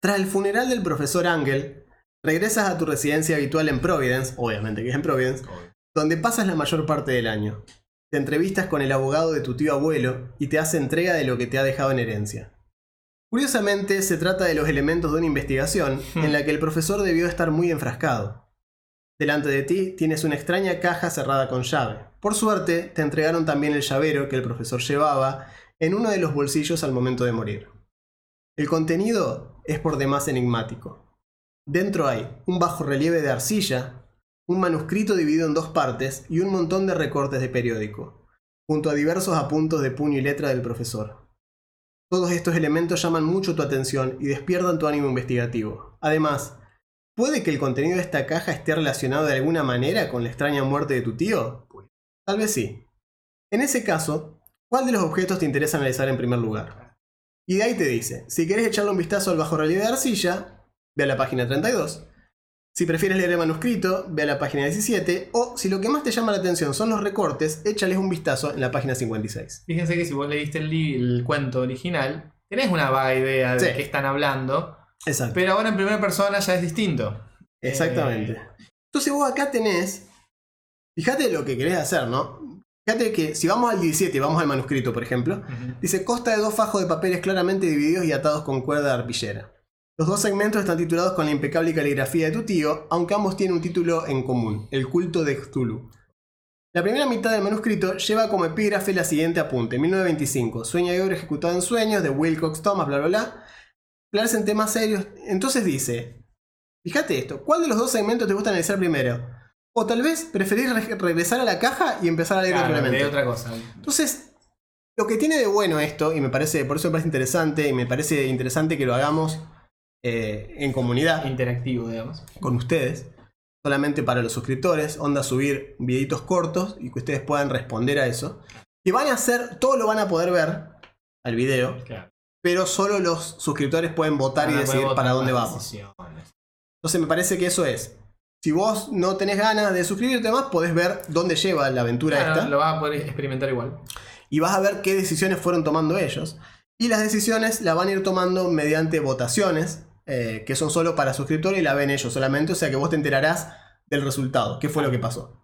tras el funeral del profesor Angel, regresas a tu residencia habitual en Providence, obviamente que es en Providence, donde pasas la mayor parte del año. Te entrevistas con el abogado de tu tío abuelo y te hace entrega de lo que te ha dejado en herencia. Curiosamente, se trata de los elementos de una investigación en la que el profesor debió estar muy enfrascado. Delante de ti tienes una extraña caja cerrada con llave. Por suerte, te entregaron también el llavero que el profesor llevaba en uno de los bolsillos al momento de morir. El contenido es por demás enigmático. Dentro hay un bajo relieve de arcilla, un manuscrito dividido en dos partes y un montón de recortes de periódico, junto a diversos apuntos de puño y letra del profesor. Todos estos elementos llaman mucho tu atención y despiertan tu ánimo investigativo. Además, ¿puede que el contenido de esta caja esté relacionado de alguna manera con la extraña muerte de tu tío? Tal vez sí. En ese caso, ¿cuál de los objetos te interesa analizar en primer lugar? Y de ahí te dice, si querés echarle un vistazo al bajo relieve de arcilla, ve a la página 32. Si prefieres leer el manuscrito, ve a la página 17. O si lo que más te llama la atención son los recortes, échales un vistazo en la página 56. Fíjense que si vos leíste el, cuento original, tenés una vaga idea de Sí. qué están hablando, Exacto. pero ahora en primera persona ya es distinto. Exactamente. Entonces vos acá tenés. Fíjate lo que querés hacer, ¿no? Fíjate que si vamos al 17 y vamos al manuscrito, por ejemplo, dice consta de dos fajos de papeles claramente divididos y atados con cuerda de arpillera. Los dos segmentos están titulados con la impecable caligrafía de tu tío, aunque ambos tienen un título en común, el culto de Cthulhu. La primera mitad del manuscrito lleva como epígrafe la siguiente apunte, 1925, Sueño y obra ejecutado en sueños, de Wilcox Thomas, bla bla bla. En temas serios. Entonces dice, fíjate esto, ¿cuál de los dos segmentos te gusta analizar primero? O tal vez preferís re- regresar a la caja y empezar a leer Claro, otra cosa. Entonces, lo que tiene de bueno esto, y me parece, por eso me parece interesante, y me parece interesante que lo hagamos eh, en comunidad Interactivo, digamos. con ustedes, solamente para los suscriptores, onda subir videitos cortos y que ustedes puedan responder a eso. Y van a hacer, todo lo van a poder ver al video, Claro. Pero solo los suscriptores pueden votar y decidir para dónde vamos. decisiones. Entonces me parece que eso es. Si vos no tenés ganas de suscribirte más, podés ver dónde lleva la aventura Claro, esta. lo vas a poder experimentar igual. y vas a ver qué decisiones fueron tomando ellos. Y las decisiones las van a ir tomando mediante votaciones, eh, que son solo para suscriptores y la ven ellos solamente, o sea que vos te enterarás del resultado, qué fue lo que pasó.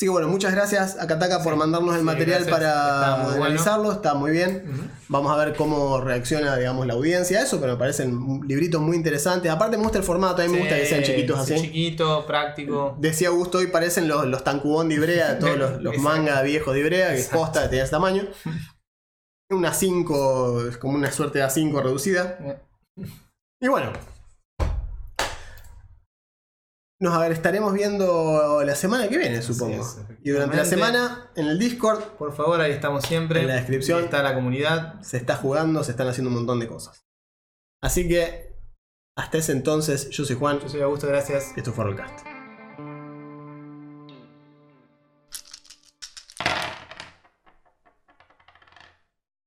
Así que bueno, muchas gracias a Kataka por Sí, mandarnos el sí, material gracias. Está para bueno. analizarlo, está muy bien. Vamos a ver cómo reacciona, digamos, la audiencia a eso, pero me parecen libritos muy interesantes. Aparte me gusta el formato, a mí me gusta que sean chiquitos sí, así. Chiquito, práctico. Decía Augusto, hoy parecen los, los tancubón de Ibrea, todos los, los manga viejos de Ibrea, que Exacto. posta tenía ese tamaño. Una 5, es como una suerte de A5 reducida. Eh. Y bueno. Nos estaremos viendo la semana que viene, supongo. es, y durante la semana, en el Discord, Por favor, ahí estamos siempre. En la descripción. Está la comunidad. se está jugando, se están haciendo un montón de cosas. Así que, hasta ese entonces, yo soy Juan, Yo soy Augusto, gracias. esto fue Rollcast.